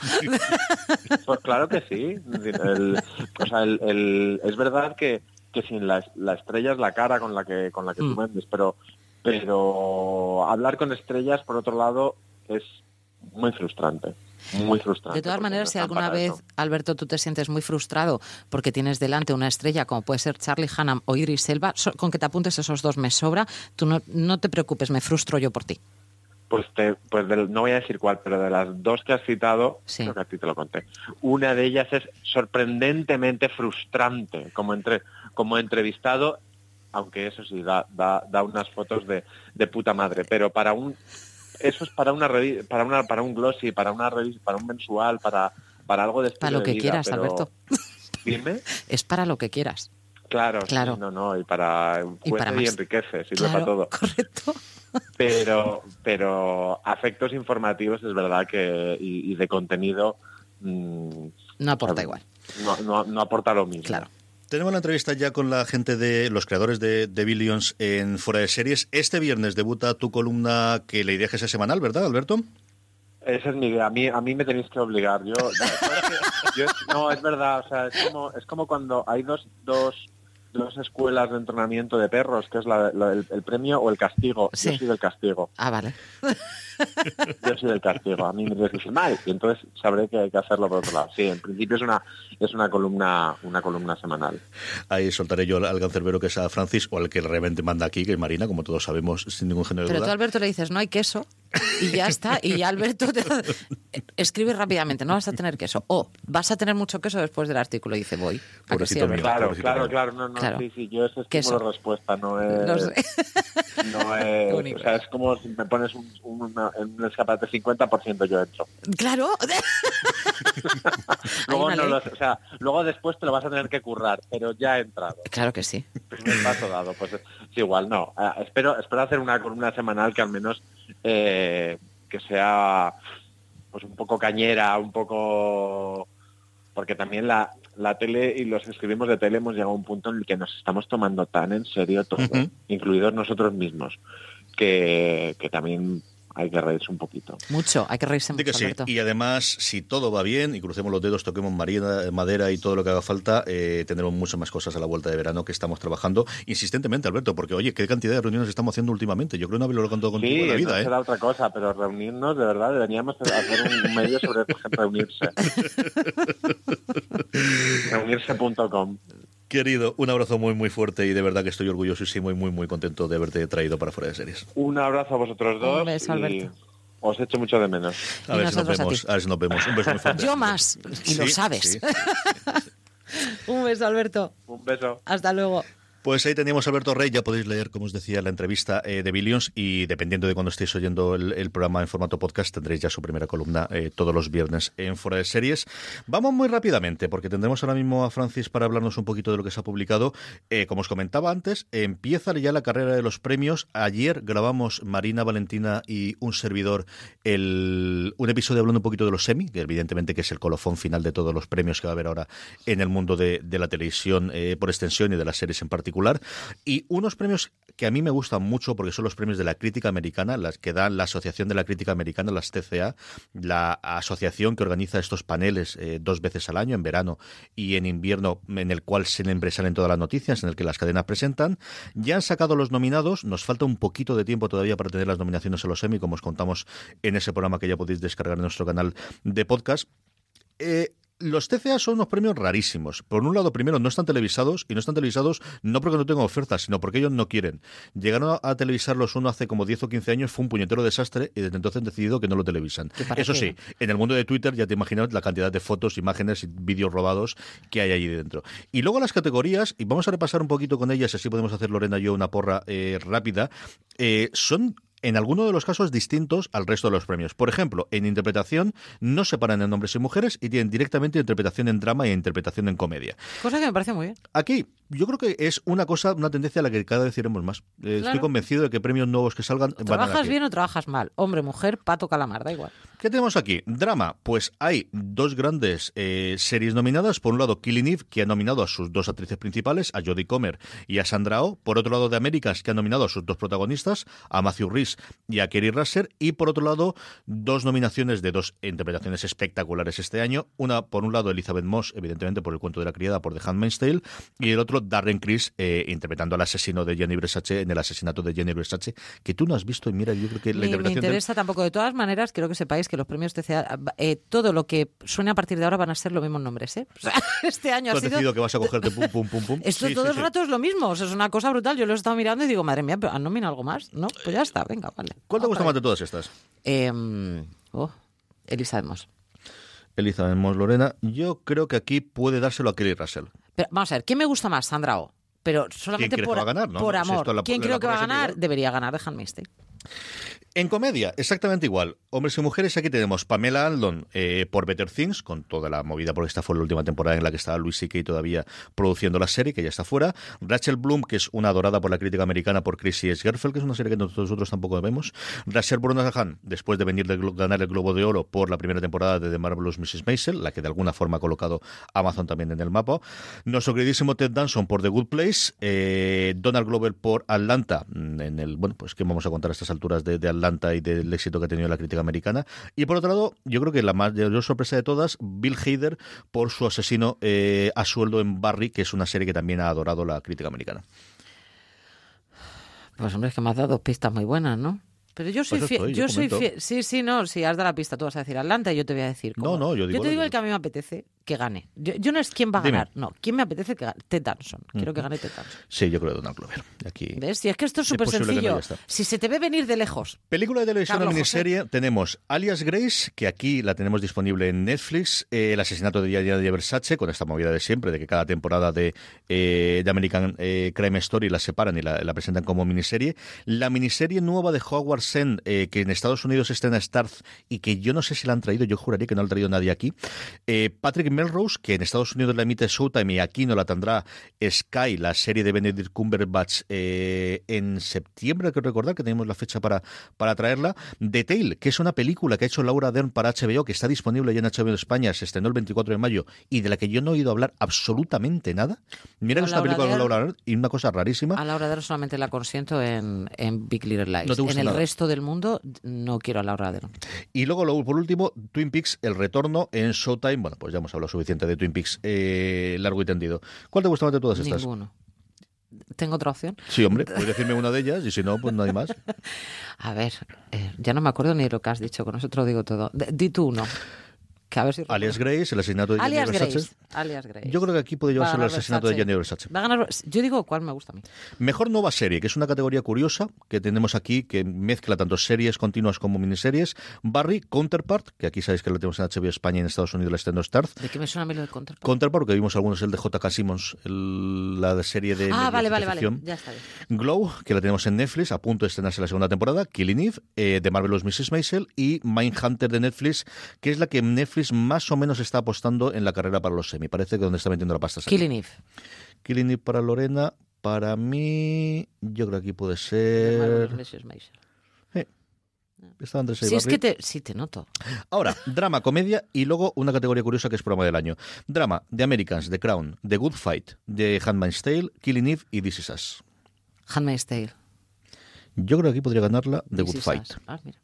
[laughs] pues claro que sí. El, o sea, el, el, es verdad que, que sin la, la, estrella es la cara con la que con la que mm. tú vendes, pero pero hablar con estrellas por otro lado es muy frustrante. Muy frustrante. De todas maneras, si alguna vez, Alberto, tú te sientes muy frustrado porque tienes delante una estrella como puede ser Charlie Hannam o Idris Elba, con que te apuntes esos dos me sobra, tú no, no te preocupes, me frustro yo por ti. Pues, te, pues no voy a decir cuál, pero de las dos que has citado, creo que a ti te lo conté. Una de ellas es sorprendentemente frustrante como, entre, como entrevistado, aunque eso sí, da, da, da unas fotos de, de puta madre, pero para un eso es para una para una para un glossy, para una revista, para un mensual, para para algo de Para lo que quieras, Alberto. Dime. [laughs] Es para lo que quieras. Claro, claro. no, no, y para y, para y enriquece, sirve para todo. Correcto. [laughs] Pero, pero afectos informativos es verdad que y, de contenido mm, no aporta igual. No, no, no aporta lo mismo. Claro. Tenemos la entrevista ya con la gente de los creadores de, Billions en Fuera de Series. Este viernes debuta tu columna que la idea es semanal, ¿verdad, Alberto? Esa es mi idea. A mí, a mí me tenéis que obligar. [laughs] No, es verdad. O sea, es como, es como cuando hay dos, dos, dos escuelas de entrenamiento de perros, que es el, premio o el castigo. Yo soy del castigo. Ah, vale. [laughs] Yo soy del castigo. A mí me dice mal y entonces sabré que hay que hacerlo por otro lado. Sí, en principio es una es una columna una columna semanal. Ahí soltaré yo al cancerbero que es a Francis o al que realmente manda aquí, que es Marina, como todos sabemos, sin ningún género de Pero tú Alberto le dices, no hay queso y ya está. Y ya Alberto te... escribe rápidamente, no vas a tener queso. O vas a tener mucho queso después del artículo. Y dice, voy. claro, claro, claro, no, no, Sí, sí, yo ese es de respuesta, no es... No es... [laughs] o sea, es como si me pones un, una, en un escaparate 50% yo entro. Claro. [laughs] [laughs] luego, no o sea, luego después te lo vas a tener que currar, pero ya he entrado. Claro que sí. Primer paso dado, pues es igual, no. Ah, espero, espero hacer una columna semanal que al menos eh, que sea pues un poco cañera, un poco porque también la, la tele y los que escribimos de tele hemos llegado a un punto en el que nos estamos tomando tan en serio todo, incluidos nosotros mismos, que, que también hay que reírse un poquito. Mucho, hay que reírse mucho. Y además, si todo va bien y crucemos los dedos, toquemos marina, madera y todo lo que haga falta, eh, tendremos muchas más cosas a la vuelta de verano que estamos trabajando insistentemente, Alberto, porque oye, qué cantidad de reuniones estamos haciendo últimamente. Yo creo que no haberlo contado contigo en la vida. Sí, ¿eh? será otra cosa, pero reunirnos, de verdad, deberíamos hacer un medio sobre reunirse. [laughs] reunirse.com. Querido, un abrazo muy muy fuerte y de verdad que estoy orgulloso y muy muy muy contento de haberte traído para fuera de series. Un abrazo a vosotros dos. Un beso, Alberto. Os echo mucho de menos. A ver, si nos vemos, a, ver si nos vemos. Un beso muy fuerte. Yo más, y lo sabes. [laughs] un beso, Alberto. Un beso. Hasta luego. Pues ahí teníamos a Alberto Rey, ya podéis leer, como os decía, la entrevista eh, de Billions y dependiendo de cuando estéis oyendo el, programa en formato podcast, tendréis ya su primera columna eh, todos los viernes en Fuera de Series. Vamos muy rápidamente, porque tendremos ahora mismo a Francis para hablarnos un poquito de lo que se ha publicado. Eh, como os comentaba antes, empieza ya la carrera de los premios. Ayer grabamos Marina, Valentina y un servidor el, un episodio hablando un poquito de los semi, que evidentemente que es el colofón final de todos los premios que va a haber ahora en el mundo de, de la televisión por extensión y de las series en particular y unos premios que a mí me gustan mucho porque son los premios de la crítica americana, las que dan la Asociación de la Crítica Americana, las TCA, la asociación que organiza estos paneles eh, dos veces al año, en verano y en invierno, en el cual siempre salen todas las noticias, en el que las cadenas presentan. Ya han sacado los nominados, nos falta un poquito de tiempo todavía para tener las nominaciones a los Emmy, como os contamos en ese programa que ya podéis descargar en nuestro canal de podcast. Eh, los TCA son unos premios rarísimos. Por un lado, primero, no están televisados, y no están televisados no porque no tengan ofertas, sino porque ellos no quieren. Llegaron a, televisarlos uno hace como 10 o 15 años, fue un puñetero desastre, y desde entonces han decidido que no lo televisan. Eso sí, en el mundo de Twitter ya te imaginas la cantidad de fotos, imágenes y vídeos robados que hay allí dentro. Y luego las categorías, y vamos a repasar un poquito con ellas, así podemos hacer Lorena y yo una porra eh, rápida, eh, son en alguno de los casos distintos al resto de los premios. Por ejemplo, en interpretación no separan en hombres y mujeres y tienen directamente interpretación en drama e interpretación en comedia. Cosa que me parece muy bien. Aquí yo creo que es una cosa, una tendencia a la que cada vez iremos más. Eh, estoy convencido de que premios nuevos que salgan ¿Trabajas bien o trabajas mal? Hombre, mujer, pato, calamar, da igual. ¿Qué tenemos aquí? Drama. Pues hay dos grandes eh, series nominadas. Por un lado, Killing Eve, que ha nominado a sus dos actrices principales, a Jodie Comer y a Sandra Oh. Por otro lado, de Américas, que ha nominado a sus dos protagonistas, a Matthew Rhys y a Kerry Russell. Y por otro lado, dos nominaciones de dos interpretaciones espectaculares este año. Una, por un lado, Elizabeth Moss, evidentemente por el cuento de la criada, por The Handmaid's Tale. Y el otro ejemplo, Darren Criss eh, interpretando al asesino de Jenny Versace en el asesinato de Jenny Versace, que tú no has visto y mira, yo creo que la me interpretación... interesa tampoco. De todas maneras, quiero que sepáis que los premios TCA, eh, todo lo que suene a partir de ahora van a ser los mismos nombres. ¿eh? [laughs] O sea, este año Tú ha has sido... decidido que vas a cogerte pum, pum, pum, pum. [laughs] Esto Sí, todo sí, el sí. rato es lo mismo. O sea, es una cosa brutal. Yo lo he estado mirando y digo, madre mía, pero ¿han nominado algo más? No, pues ya está, venga, vale. ¿Cuál te gusta más de todas estas? Eh, oh, Moss. Elizabeth Moss Lorena. Yo creo que aquí puede dárselo a Kelly Russell. Pero vamos a ver, ¿quién me gusta más, Sandra O? Pero solamente por, que va a ganar, no? por No, si amor. la- ¿Quién la creo que va a ganar? Debería ganar de Handmaid's Tale. En comedia, exactamente igual. Hombres y mujeres, aquí tenemos Pamela Aldon eh, por Better Things, con toda la movida, porque esta fue la última temporada en la que estaba Luis C.K. todavía produciendo la serie, que ya está fuera. Rachel Bloom, que es una adorada por la crítica americana por Chrissy S. Gerfeld, que es una serie que nosotros tampoco vemos. Rachel Brosnahan, después de venir de ganar el Globo de Oro por la primera temporada de The Marvelous Mrs. Maisel, la que de alguna forma ha colocado Amazon también en el mapa. Nuestro queridísimo Ted Danson por The Good Place. eh, Donald Glover por Atlanta, en el, bueno, pues que vamos a contar a estas alturas de, de Atlanta y del éxito que ha tenido la crítica americana. Y por otro lado, yo creo que la mayor sorpresa de todas, Bill Hader por su asesino eh, a sueldo en Barry, que es una serie que también ha adorado la crítica americana. Pues hombre, es que me has dado pistas muy buenas, ¿no? Pero yo soy Pues fiel. estoy, Yo yo soy fiel. Sí, sí, no. Si has dado la pista, tú vas a decir Atlanta y yo te voy a decir. No, cómo. no, yo digo te lo digo el que a mí me apetece que gane. Yo, yo no es quién va a Dime. ganar, no. ¿Quién me apetece que gane? Ted Danson. Quiero que gane Ted Danson. Sí, yo creo que Donald Glover. Aquí. ¿Ves? Si es que esto es súper no, sencillo. si se te ve venir de lejos. Película de televisión o miniserie, tenemos Alias Grace, que aquí la tenemos disponible en Netflix, eh, el asesinato de Diana de Versace, con esta movida de siempre, de que cada temporada de, eh, de American eh, Crime Story la separan y la, la presentan como miniserie. La miniserie nueva de Howard Sen, que en Estados Unidos está en Starz y que yo no sé si la han traído, yo juraría que no la ha traído nadie aquí. Patrick Melrose, que en Estados Unidos la emite Showtime y aquí no la tendrá Sky, la serie de Benedict Cumberbatch eh, en septiembre, hay que recordar que tenemos la fecha para, para traerla. The Tale, que es una película que ha hecho Laura Dern para HBO, que está disponible ya en HBO España, se estrenó el 24 de mayo y de la que yo no he oído hablar absolutamente nada. Mira que es una película con Dern- Laura Dern y una cosa rarísima. A Laura Dern solamente la consiento en, en Big Little Lies. No te gusta en el nada. resto del mundo no quiero a Laura Dern. Y luego, por último, Twin Peaks, el retorno en Showtime. Bueno, pues ya hemos hablado suficiente de Twin Peaks eh, largo y tendido. ¿Cuál te gusta más de todas estas? Ninguno. ¿Tengo otra opción? Sí, hombre, puedes decirme una de ellas y si no, pues no hay más. [laughs] A ver, eh, ya no me acuerdo ni de lo que has dicho, con eso te lo digo todo. D- Di tú uno. Que a ver si Alias Grace, el asesinato de Jenny Alias Versace. Grace. Alias Grace. Yo creo que aquí puede llevarse el asesinato de Versace. Jenny Versace. Va a ganar. Yo digo cuál me gusta a mí. Mejor nueva serie, que es una categoría curiosa que tenemos aquí, que mezcla tanto series continuas como miniseries. Barry, Counterpart, que aquí sabéis que lo tenemos en HBO España y en Estados Unidos la está en Starz. ¿De qué me suena a mí lo de Contra? Counterpart, porque vimos algunos, el de J.K. Simmons, el- la serie de Ah, vale, vale, vale. ficción. Ya está bien. Glow, que la tenemos en Netflix, a punto de estrenarse la segunda temporada, Killing Eve, eh, de Marvelous Mrs. Maisel, y Mindhunter de Netflix, que es la que Netflix más o menos está apostando en la carrera para los semi. Parece que donde está metiendo la pasta es. Killing Eve. Killing Eve para Lorena, para mí, yo creo que aquí puede de ser... Seis Sí, es Barry. que te, sí te noto. Ahora, drama, comedia y luego una categoría curiosa que es programa del año. Drama, The Americans, The Crown, The Good Fight, The Handmaid's Tale, Killing Eve y This Is Us. Handmaid's Tale. Yo creo que aquí podría ganarla The This Good Fight. Ah, mira.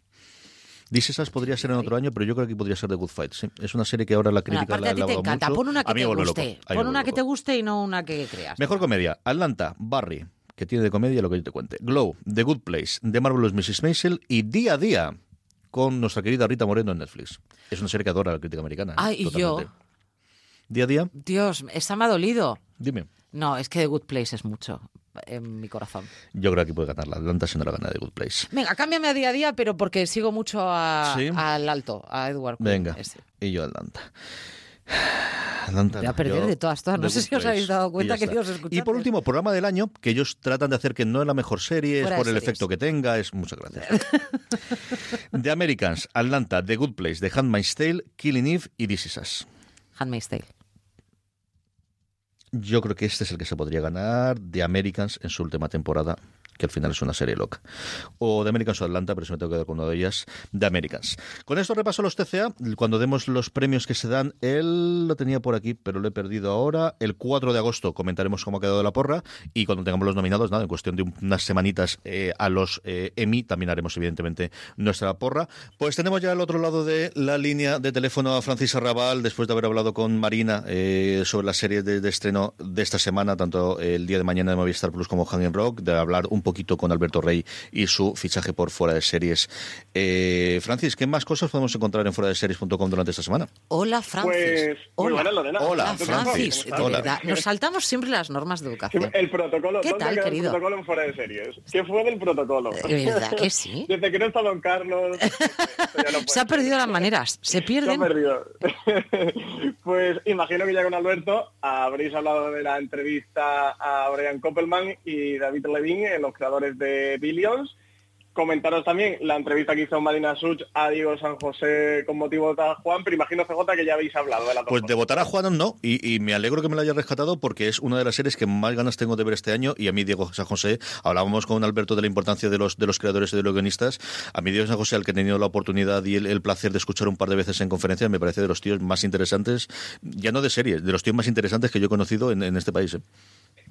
This Is Us podría ser en otro año, pero yo creo que podría ser The Good Fight. sí. Es una serie que ahora la Bueno, crítica aparte la ha mucho. Pon una que A mí te guste. Pon una que te guste y no una que creas. Mejor comedia, Atlanta, Barry, que tiene de comedia lo que yo te cuente. Glow, The Good Place, The Marvelous Mrs. Maisel y Día a Día con nuestra querida Rita Moreno en Netflix. Es una serie que adora la crítica americana. ¿eh? Ay, y yo. Día a Día, Dios, esa me ha dolido. dime. No, es que The Good Place es mucho en mi corazón. Yo creo que aquí puede ganar la Atlanta si no la gana The Good Place. Venga, cámbiame a día a día, pero porque sigo mucho a- Sí. al alto, a Edward. Venga, ese. y yo Atlanta. Atlanta. Voy a perder yo de todas, todas. No sé si os habéis dado cuenta, ya está. queridos Y por último, programa del año, que ellos tratan de hacer que no es la mejor serie, es Fuera de por el series. efecto que tenga, es muchas gracias. [laughs] The Americans, Atlanta, The Good Place, The Handmaid's Tale, Killing Eve y This Is Us. Handmaid's Tale. Yo creo que este es el que se podría ganar The Americans en su última temporada que al final es una serie loca. O de Americans o Atlanta, pero se me tengo que quedar con una de ellas, de Americans. Con esto repaso los TCA, cuando demos los premios que se dan, él lo tenía por aquí, pero lo he perdido ahora. El 4 de agosto comentaremos cómo ha quedado la porra y cuando tengamos los nominados, nada, en cuestión de unas semanitas eh, a los eh, Emmy, también haremos evidentemente nuestra porra. Pues tenemos ya al otro lado de la línea de teléfono a Francis Arrabal, después de haber hablado con Marina eh, sobre la serie de, estreno de esta semana, tanto el día de mañana de Movistar Plus como Hanging Rock, de hablar un poquito con Alberto Rey y su fichaje por fuera de series. Eh, Francis, ¿qué más cosas podemos encontrar en fuera de series.com durante esta semana? Hola, Francis. Pues, Hola, Hola, Francis. Hola. Nos saltamos siempre las normas de educación. El protocolo. ¿Qué tal, querido? El protocolo en fuera de series. ¿Qué fue del protocolo? ¿De verdad que sí? [laughs] Desde que no está Don Carlos. [laughs] se ha perdido las maneras. Se pierden. Se ha perdido. [laughs] pues imagino que ya con Alberto habréis hablado de la entrevista a Brian Koppelman y David Levine, los creadores de Billions comentaros también la entrevista que hizo Marina Such a Diego San José con motivo de votar a Juan, pero imagino, CJ, que ya habéis hablado de la Pues de votar a Juan no, y, me alegro que me la haya rescatado porque es una de las series que más ganas tengo de ver este año, y a mí Diego San José, hablábamos con Alberto de la importancia de los, de los creadores y de los guionistas, a mí Diego San José, al que he tenido la oportunidad y el, placer de escuchar un par de veces en conferencias, me parece de los tíos más interesantes, ya no de series, de los tíos más interesantes que yo he conocido en, este país. ¿eh?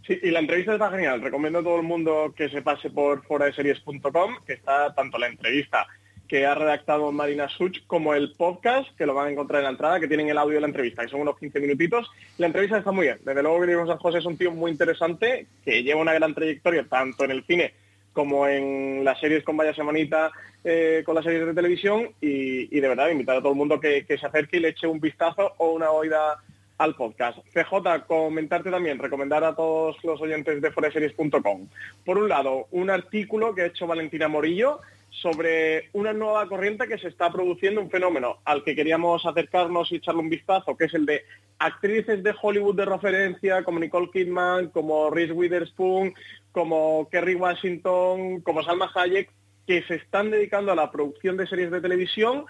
Sí, y la entrevista está genial. Recomiendo a todo el mundo que se pase por foradeseries.com, que está tanto la entrevista que ha redactado Marina Such como el podcast, que lo van a encontrar en la entrada, que tienen el audio de la entrevista, que son unos 15 minutitos. La entrevista está muy bien. Desde luego que San José es un tío muy interesante, que lleva una gran trayectoria tanto en el cine como en las series con Vaya Semanita, eh, con las series de televisión, y, de verdad invitar a todo el mundo que, que se acerque y le eche un vistazo o una oída al podcast. CJ, comentarte también, recomendar a todos los oyentes de foreseries.com. Por un lado, un artículo que ha hecho Valentina Morillo sobre una nueva corriente que se está produciendo, un fenómeno al que queríamos acercarnos y echarle un vistazo, que es el de actrices de Hollywood de referencia, como Nicole Kidman, como Reese Witherspoon, como Kerry Washington, como Salma Hayek, que se están dedicando a la producción de series de televisión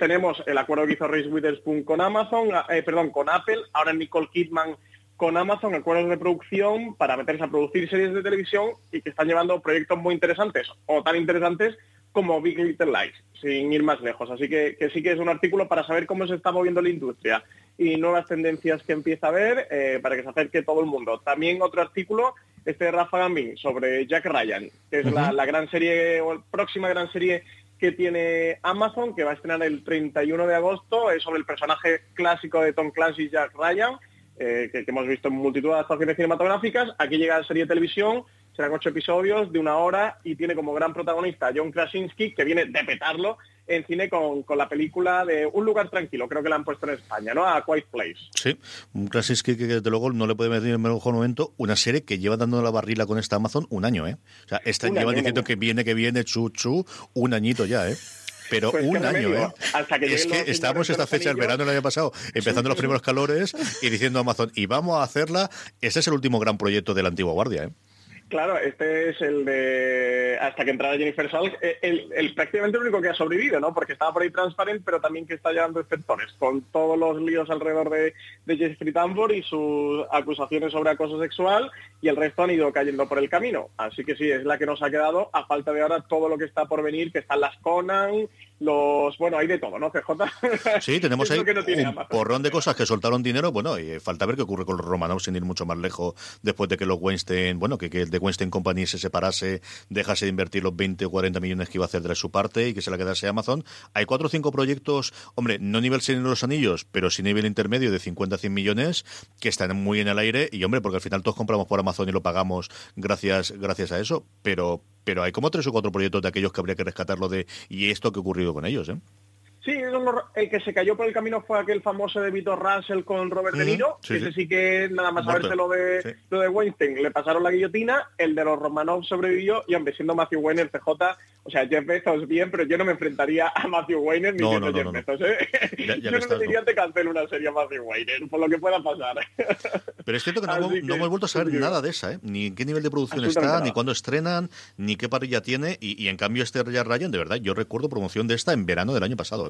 tenemos el acuerdo que hizo Reese Witherspoon con Amazon, eh, perdón, con Apple, ahora Nicole Kidman con Amazon, acuerdos de producción para meterse a producir series de televisión y que están llevando proyectos muy interesantes o tan interesantes como Big Little Lies, sin ir más lejos. Así que, sí que es un artículo para saber cómo se está moviendo la industria y nuevas tendencias que empieza a ver eh, para que se acerque todo el mundo. También otro artículo, este de Rafa Gambin, sobre Jack Ryan, que es la, la, gran serie o próxima gran serie que tiene Amazon, que va a estrenar el 31 de agosto, es sobre el personaje clásico de Tom Clancy, Jack Ryan, eh, que, hemos visto en multitud de adaptaciones cinematográficas. Aquí llega la serie de televisión, serán ocho episodios de una hora y tiene como gran protagonista John Krasinski, que viene de petarlo en cine con, la película de Un lugar tranquilo, creo que la han puesto en España, ¿no? A Quiet Place. Sí, un Krasinski que desde luego no le puede meter en el mejor momento, una serie que lleva dando la barrila con esta Amazon un año, ¿eh? O sea, esta llevan diciendo que viene, que viene, chu, chu, un añito ya, ¿eh? pero pues un año, ¿eh? es que estábamos esta fecha, el verano del año pasado, empezando los primeros calores y diciendo a Amazon, y vamos a hacerla. Ese es el último gran proyecto de la antigua guardia, ¿eh? Claro, este es el de hasta que entrara Jennifer Salk, eh, el, prácticamente el único que ha sobrevivido, ¿no? Porque estaba por ahí transparente, pero también que está llevando exceptores, con todos los líos alrededor de, de Jeffrey Tambor y sus acusaciones sobre acoso sexual, y el resto han ido cayendo por el camino. Así que sí, es la que nos ha quedado, a falta de ahora todo lo que está por venir, que están las Conan, los bueno hay de todo no CJ [laughs] sí tenemos ahí un porrón de cosas que soltaron dinero. Bueno y falta ver qué ocurre con los Romanov sin ir mucho más lejos después de que los Weinstein bueno que, que el de Weinstein Company se separase dejase de invertir los 20 o 40 millones que iba a hacer de su parte y que se la quedase Amazon. Hay cuatro o cinco proyectos hombre no nivel sin los anillos pero sí nivel intermedio de 50 a 100 millones que están muy en el aire. Y hombre porque al final todos compramos por Amazon y lo pagamos gracias gracias a eso. Pero pero hay como tres o cuatro proyectos de aquellos que habría que rescatarlo de y esto que ha ocurrido con ellos, ¿eh? Sí, el que se cayó por el camino fue aquel famoso de Vitor Russell con Robert De Niro. ese sí. que nada más saberse lo de, lo de Weinstein, le pasaron la guillotina, el de los Romanov sobrevivió y hombre, siendo Matthew el CJ, o sea, Jeff Bezos bien, pero yo no me enfrentaría a Matthew Weiner ni siendo Jeff Bezos, ¿eh? [laughs] yo no me diría te cancelo una serie a Matthew Weiner, por lo que pueda pasar. [laughs] pero es cierto que no, hemos vuelto a saber nada de esa, ¿eh? Ni en qué nivel de producción está, ni cuándo estrenan, ni qué parrilla tiene, y, en cambio este Ryan, de verdad, yo recuerdo promoción de esta en verano del año pasado, ¿eh?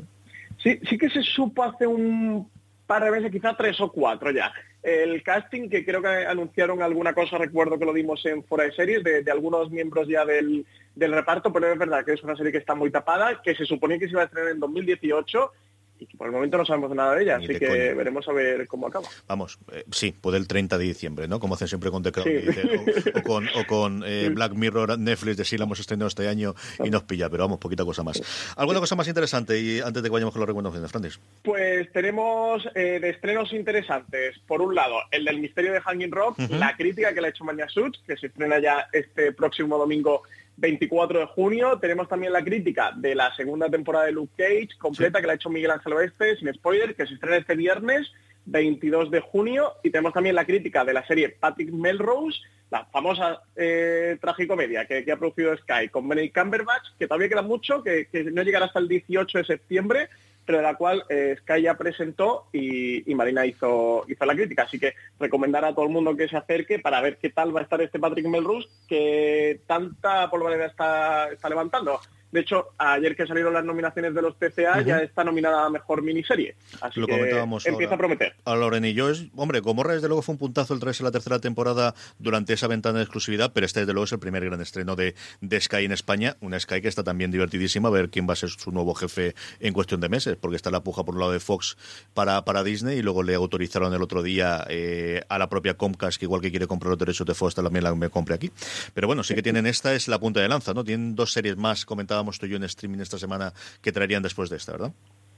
Sí, sí que se supo hace un par de meses, quizá tres o cuatro ya, el casting, que creo que anunciaron alguna cosa, recuerdo que lo dimos en Fuera de Series, de, algunos miembros ya del, del, reparto, pero es verdad que es una serie que está muy tapada, que se suponía que se iba a estrenar en 2018 y que por el momento no sabemos nada de ella, así que veremos a ver cómo acaba. Vamos, eh, sí, puede el 30 de diciembre, ¿no? Como hacen siempre con The Crown, [laughs] o, con, eh, Black Mirror, Netflix, de sí la hemos estrenado este año y nos pilla, pero vamos, poquita cosa más. ¿Alguna cosa más interesante y antes de que vayamos con los recomendaciones, Francis? Pues tenemos eh, de estrenos interesantes, por un lado, el del misterio de Hanging Rock, la crítica que le ha hecho Mania Suits, que se estrena ya este próximo domingo 24 de junio. Tenemos también la crítica de la segunda temporada de Luke Cage, completa, que la ha hecho Miguel Ángel Oeste, sin spoiler, que se estrena este viernes, 22 de junio. Y tenemos también la crítica de la serie Patrick Melrose, la famosa eh, tragicomedia que, ha producido Sky con Benedict Cumberbatch, que todavía queda mucho, que, que no llegará hasta el 18 de septiembre, pero de la cual eh, Sky ya presentó y, Marina hizo, hizo la crítica. Así que recomendar a todo el mundo que se acerque para ver qué tal va a estar este Patrick Melrose que tanta polvareda está, está levantando. De hecho, ayer que salieron las nominaciones de los TCA, ya está nominada a mejor miniserie. Así que empieza a prometer. A Loren y yo, es, hombre, como desde luego fue un puntazo el 3 en la tercera temporada durante esa ventana de exclusividad, pero este desde luego es el primer gran estreno de, de Sky en España. Una Sky que está también divertidísima, a ver quién va a ser su nuevo jefe en cuestión de meses, porque está la puja por un lado de Fox para, para Disney y luego le autorizaron el otro día eh, a la propia Comcast, que igual que quiere comprar los derechos de Fox, también la me compre aquí. Pero bueno, sí que tienen esta, es la punta de lanza, ¿no? Tienen dos series más comentadas estoy yo en streaming esta semana que traerían después de esta, ¿verdad?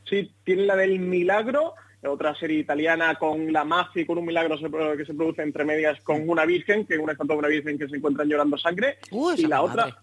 Sí, tiene la del Milagro, otra serie italiana con la mafia y con un milagro que se produce entre medias con una virgen, que una estatua de una virgen que se encuentra llorando sangre, y la otra...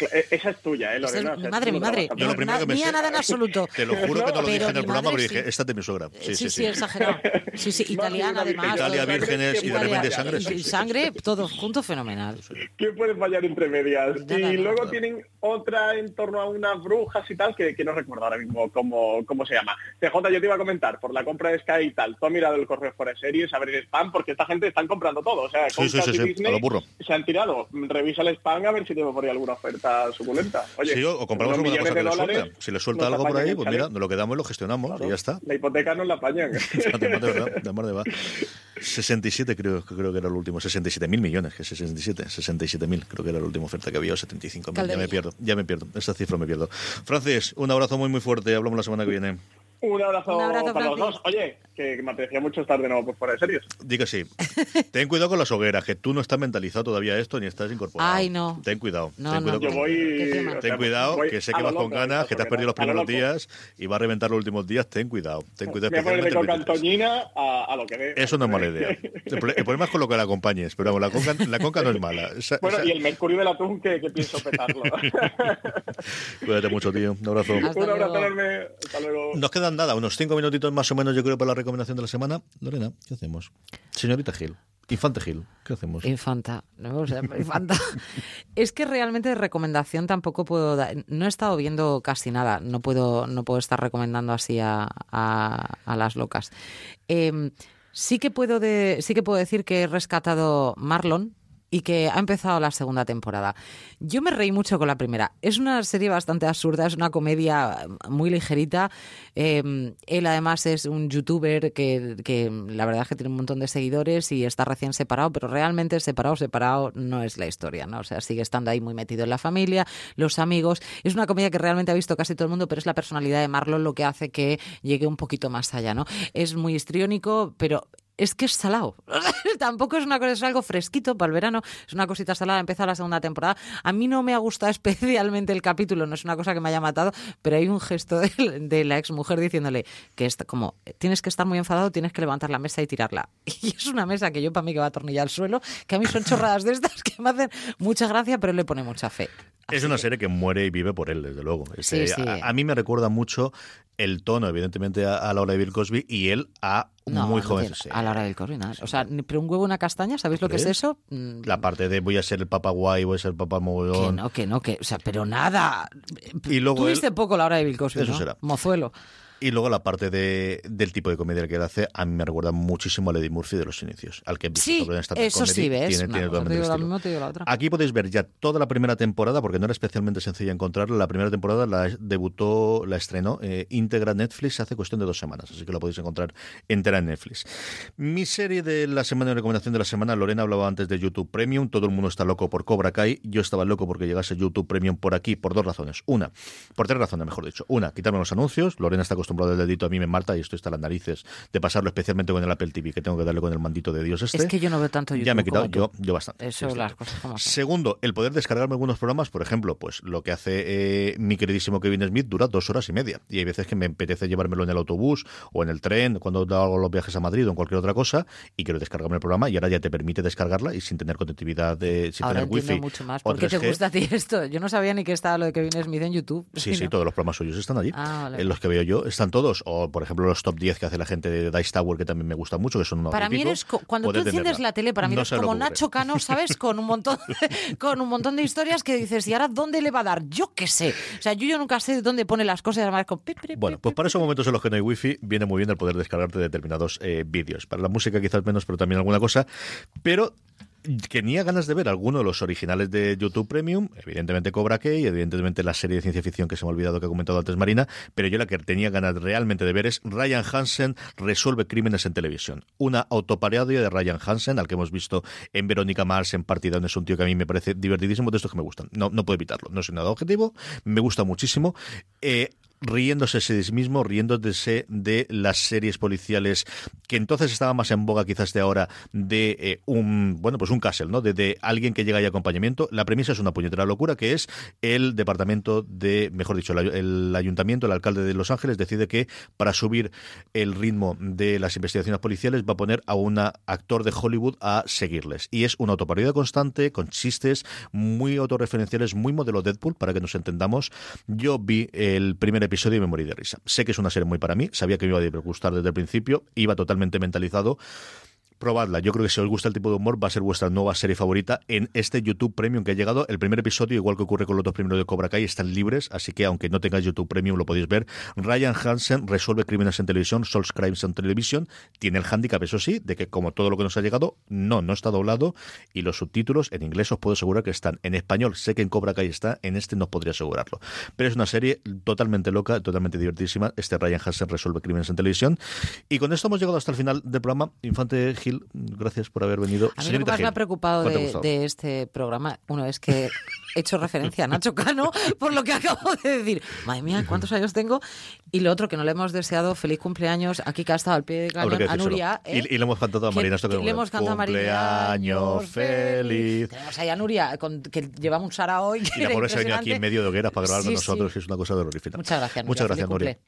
E-, esa es tuya, ¿eh, Lorena? mi madre, mi madre. Yo lo primero que me nada en absoluto. [laughs] Te lo juro que no lo dije en el programa, pero dije, esta es de mi suegra. Sí, sí, sí, exagerado. Sí, sí, [laughs] italiana además. Italia, vírgenes y de repente sangre. Y sangre, todo junto, fenomenal. ¿Qué puede fallar entre medias? y luego tienen otra en torno a unas brujas y tal, que, no recuerdo ahora mismo cómo, cómo se llama. CJ, yo te iba a comentar, por la compra de Sky y tal, tú has mirado el correo fuera de series, a ver el spam, porque esta gente están comprando todo. O sea, sí, sí, sí, Disney se han tirado. Revisa el spam a ver si te por ahí alguna oferta suculenta. Oye, sí, o compramos alguna cosa que le suelta. Si le suelta algo por ahí, pues mira, nos lo quedamos y lo gestionamos y ya está. La hipoteca nos la apañan. [laughs] de verdad, de va. 67 creo, creo que era el último, 67 mil millones, que 67, 67 mil, creo que era la última oferta que había, o 75 mil, ya me pierdo, ya me pierdo, esa cifra me pierdo. Francis, un abrazo muy muy fuerte, hablamos la semana que viene. Un abrazo, para los dos. Oye, que me apetecía mucho estar de nuevo por fuera de series. Diga sí. Ten cuidado con las hogueras, que tú no estás mentalizado todavía esto ni estás incorporado. Ay, no. Ten cuidado. No, ten cuidado, no. Yo voy, ten cuidado que sé que vas con ganas, que te has perdido los primeros días y vas a reventar los últimos días. Ten cuidado. Ten cuidado. Voy a poner de coca Antoñina a, a, lo que ve. Eso no es mala idea. El, problema es con lo que la acompañes, pero vamos, la conca, la conca no es mala. bueno, y el mercurio del atún que, que pienso petarlo. [laughs] Cuídate mucho, tío. Un abrazo. Un abrazo enorme. Hasta luego. Nos quedan nada, unos cinco minutitos más o menos, yo creo, para la recomendación de la semana. Lorena, ¿qué hacemos? Señorita Gil. Infante Gil, ¿qué hacemos? Infanta, no Infanta. [laughs] es que realmente de recomendación tampoco puedo dar, no he estado viendo casi nada, no puedo, no puedo estar recomendando así a, a, las locas. Em, sí que puedo de, sí que puedo decir que he rescatado Marlon, y que ha empezado la segunda temporada. Yo me reí mucho con la primera. Es una serie bastante absurda, es una comedia muy ligerita. Em, él además es un youtuber que, que, la verdad es que tiene un montón de seguidores y está recién separado, pero realmente separado, separado no es la historia, ¿no? O sea, sigue estando ahí muy metido en la familia, los amigos. Es una comedia que realmente ha visto casi todo el mundo, pero es la personalidad de Marlon lo que hace que llegue un poquito más allá, ¿no? Es muy histriónico, pero es que es salado. [laughs] Tampoco es una cosa, es algo fresquito para el verano, es una cosita salada, empieza la segunda temporada. A mí no me ha gustado [laughs] especialmente el capítulo, no es una cosa que me haya matado, pero hay un gesto de, [laughs] la ex mujer diciéndole que está como tienes que estar muy enfadado, tienes que levantar la mesa y tirarla. Y es una mesa que yo para mí que va a atornillar al suelo, que a mí son chorradas de estas que me hacen mucha gracia, pero le pone mucha fe. Es una serie que muere y vive por él, desde luego. Sí, A, mí me recuerda mucho el tono, evidentemente, a, la hora de Bill Cosby y él a muy joven. a la hora del Cosby, nada. O sea, pero un huevo, una castaña, ¿sabéis lo que es eso? Mm. La parte de voy a ser el papá guay, voy a ser el papá mogollón. Que no, que no, que. O sea, pero nada. Y luego Tuviste poco la hora de Bill Cosby. Eso será. Mozuelo. Y luego la parte de, del tipo de comedia que él hace, a mí me recuerda muchísimo a Lady Murphy de los inicios, al que Sí, sobre esta eso sí, ¿ves? Tiene, tiene No, totalmente te digo el la estilo. misma, te digo la otra. Aquí podéis ver ya toda la primera temporada, porque no era especialmente sencilla encontrarla. La primera temporada la debutó, la estrenó eh, íntegra Netflix hace cuestión de dos semanas, así que la podéis encontrar entera en Netflix. Mi serie de la semana y recomendación de la semana, Lorena hablaba antes de YouTube Premium, todo el mundo está loco por Cobra Kai, yo estaba loco porque llegase YouTube Premium por aquí por dos razones. Una, por tres razones, mejor dicho. Una, quitarme los anuncios. Lorena está acostumbrada del dedito a mí me marta y esto está a las narices de pasarlo especialmente con el Apple TV, que tengo que darle con el mandito de Dios este. Es que yo no veo tanto YouTube Ya me he quitado yo, yo bastante. Eso, Sí, las cosas como son. Segundo, el poder descargarme algunos programas, por ejemplo, pues lo que hace eh, mi queridísimo Kevin Smith dura dos horas y media. Y hay veces que me apetece llevármelo en el autobús o en el tren, cuando hago los viajes a Madrid o en cualquier otra cosa, y quiero descargarme el programa, y ahora ya te permite descargarla y sin tener conectividad, de, sin Ahora tener wifi. mucho más. ¿Por qué te 3G. gusta a ti esto? Yo no sabía ni que estaba lo de Kevin Smith en YouTube. Sí, sí, [laughs] todos los programas suyos están allí. Ah, vale. En los que veo yo están todos. O, por ejemplo, los top 10 que hace la gente de Dice Tower, que también me gusta mucho, que son unos Para mí eres cuando tú enciendes la tele, para mí No eres como. Nacho Cano, ¿sabes? Con un montón [laughs] con un montón de historias que dices, ¿y ahora dónde le va a dar? Yo qué sé. O sea, yo, yo nunca sé dónde pone las cosas, además con Bueno, pues para esos momentos en los que no hay wifi, viene muy bien el poder descargarte determinados eh, vídeos. Para la música quizás menos, pero también alguna cosa. Pero tenía ganas de ver alguno de los originales de YouTube Premium, evidentemente Cobra Kai, evidentemente la serie de ciencia ficción que se me ha olvidado que ha comentado antes Marina, pero yo la que tenía ganas realmente de ver es Ryan Hansen resuelve crímenes en televisión. Una autoparodia de Ryan Hansen, al que hemos visto en Verónica Mars, en Partidón, es un tío que a mí me parece divertidísimo, de estos que me gustan. No, no puedo evitarlo, no soy nada objetivo, me gusta muchísimo. Eh, riéndose de sí mismo, riéndose de las series policiales que entonces estaban más en boga quizás de ahora de eh, un, bueno, pues un castle, ¿no? De, alguien que llega y acompañamiento. La premisa es una puñetera locura que es el departamento de, mejor dicho, el ayuntamiento, el alcalde de Los Ángeles decide que para subir el ritmo de las investigaciones policiales va a poner a un actor de Hollywood a seguirles. Y es una autoparodia constante, con chistes muy autorreferenciales, muy modelo Deadpool, para que nos entendamos. Yo vi el primer episodio y me morí de risa. Sé que es una serie muy para mí, sabía que iba a gustar desde el principio, iba totalmente mentalizado. Probadla. Yo creo que si os gusta el tipo de humor va a ser vuestra nueva serie favorita en este YouTube Premium que ha llegado. El primer episodio, igual que ocurre con los dos primeros de Cobra Kai, están libres, así que aunque no tengáis YouTube Premium lo podéis ver. Ryan Hansen resuelve crímenes en televisión, Solves Crimes en televisión. Tiene el hándicap, eso sí, de que como todo lo que nos ha llegado, no, no está doblado y los subtítulos en inglés os puedo asegurar que están en español. Sé que en Cobra Kai está, en este no podría asegurarlo. Pero es una serie totalmente loca, totalmente divertidísima. Este Ryan Hansen resuelve crímenes en televisión. Y con esto hemos llegado hasta el final del programa. Infante Gil, gracias por haber venido. A mí lo que más me ha preocupado ¿cuál te ha de, este programa, uno es que he hecho referencia a Nacho Cano [laughs] por lo que acabo de decir. Madre mía, ¿cuántos años tengo? Y lo otro, que no le hemos deseado feliz cumpleaños aquí que ha estado al pie de cañón a. Nuria. ¿eh? Y, y le hemos cantado a Marina. Esto que que le hemos cantado a Marina. Cumpleaños feliz. Tenemos ahí a Nuria, con- que lleva un Sara hoy. que Y la pobre se ha venido aquí en medio de hogueras para grabar con nosotros, sí. que es una cosa terrorífica. Muchas gracias, Nuria. Muchas gracias, Nuria.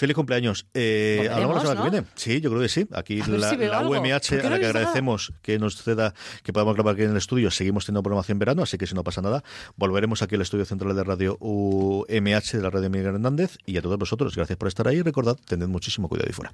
Feliz cumpleaños. Eh, ¿Hablamos la semana que viene? Sí, yo creo que sí. Aquí la, UMH, a la que agradecemos que nos ceda que podamos grabar aquí en el estudio. Seguimos teniendo programación verano, así que si no pasa nada, volveremos aquí al estudio central de radio UMH de la radio Miguel Hernández. Y a todos vosotros, gracias por estar ahí. Recordad, tened muchísimo cuidado y fuera.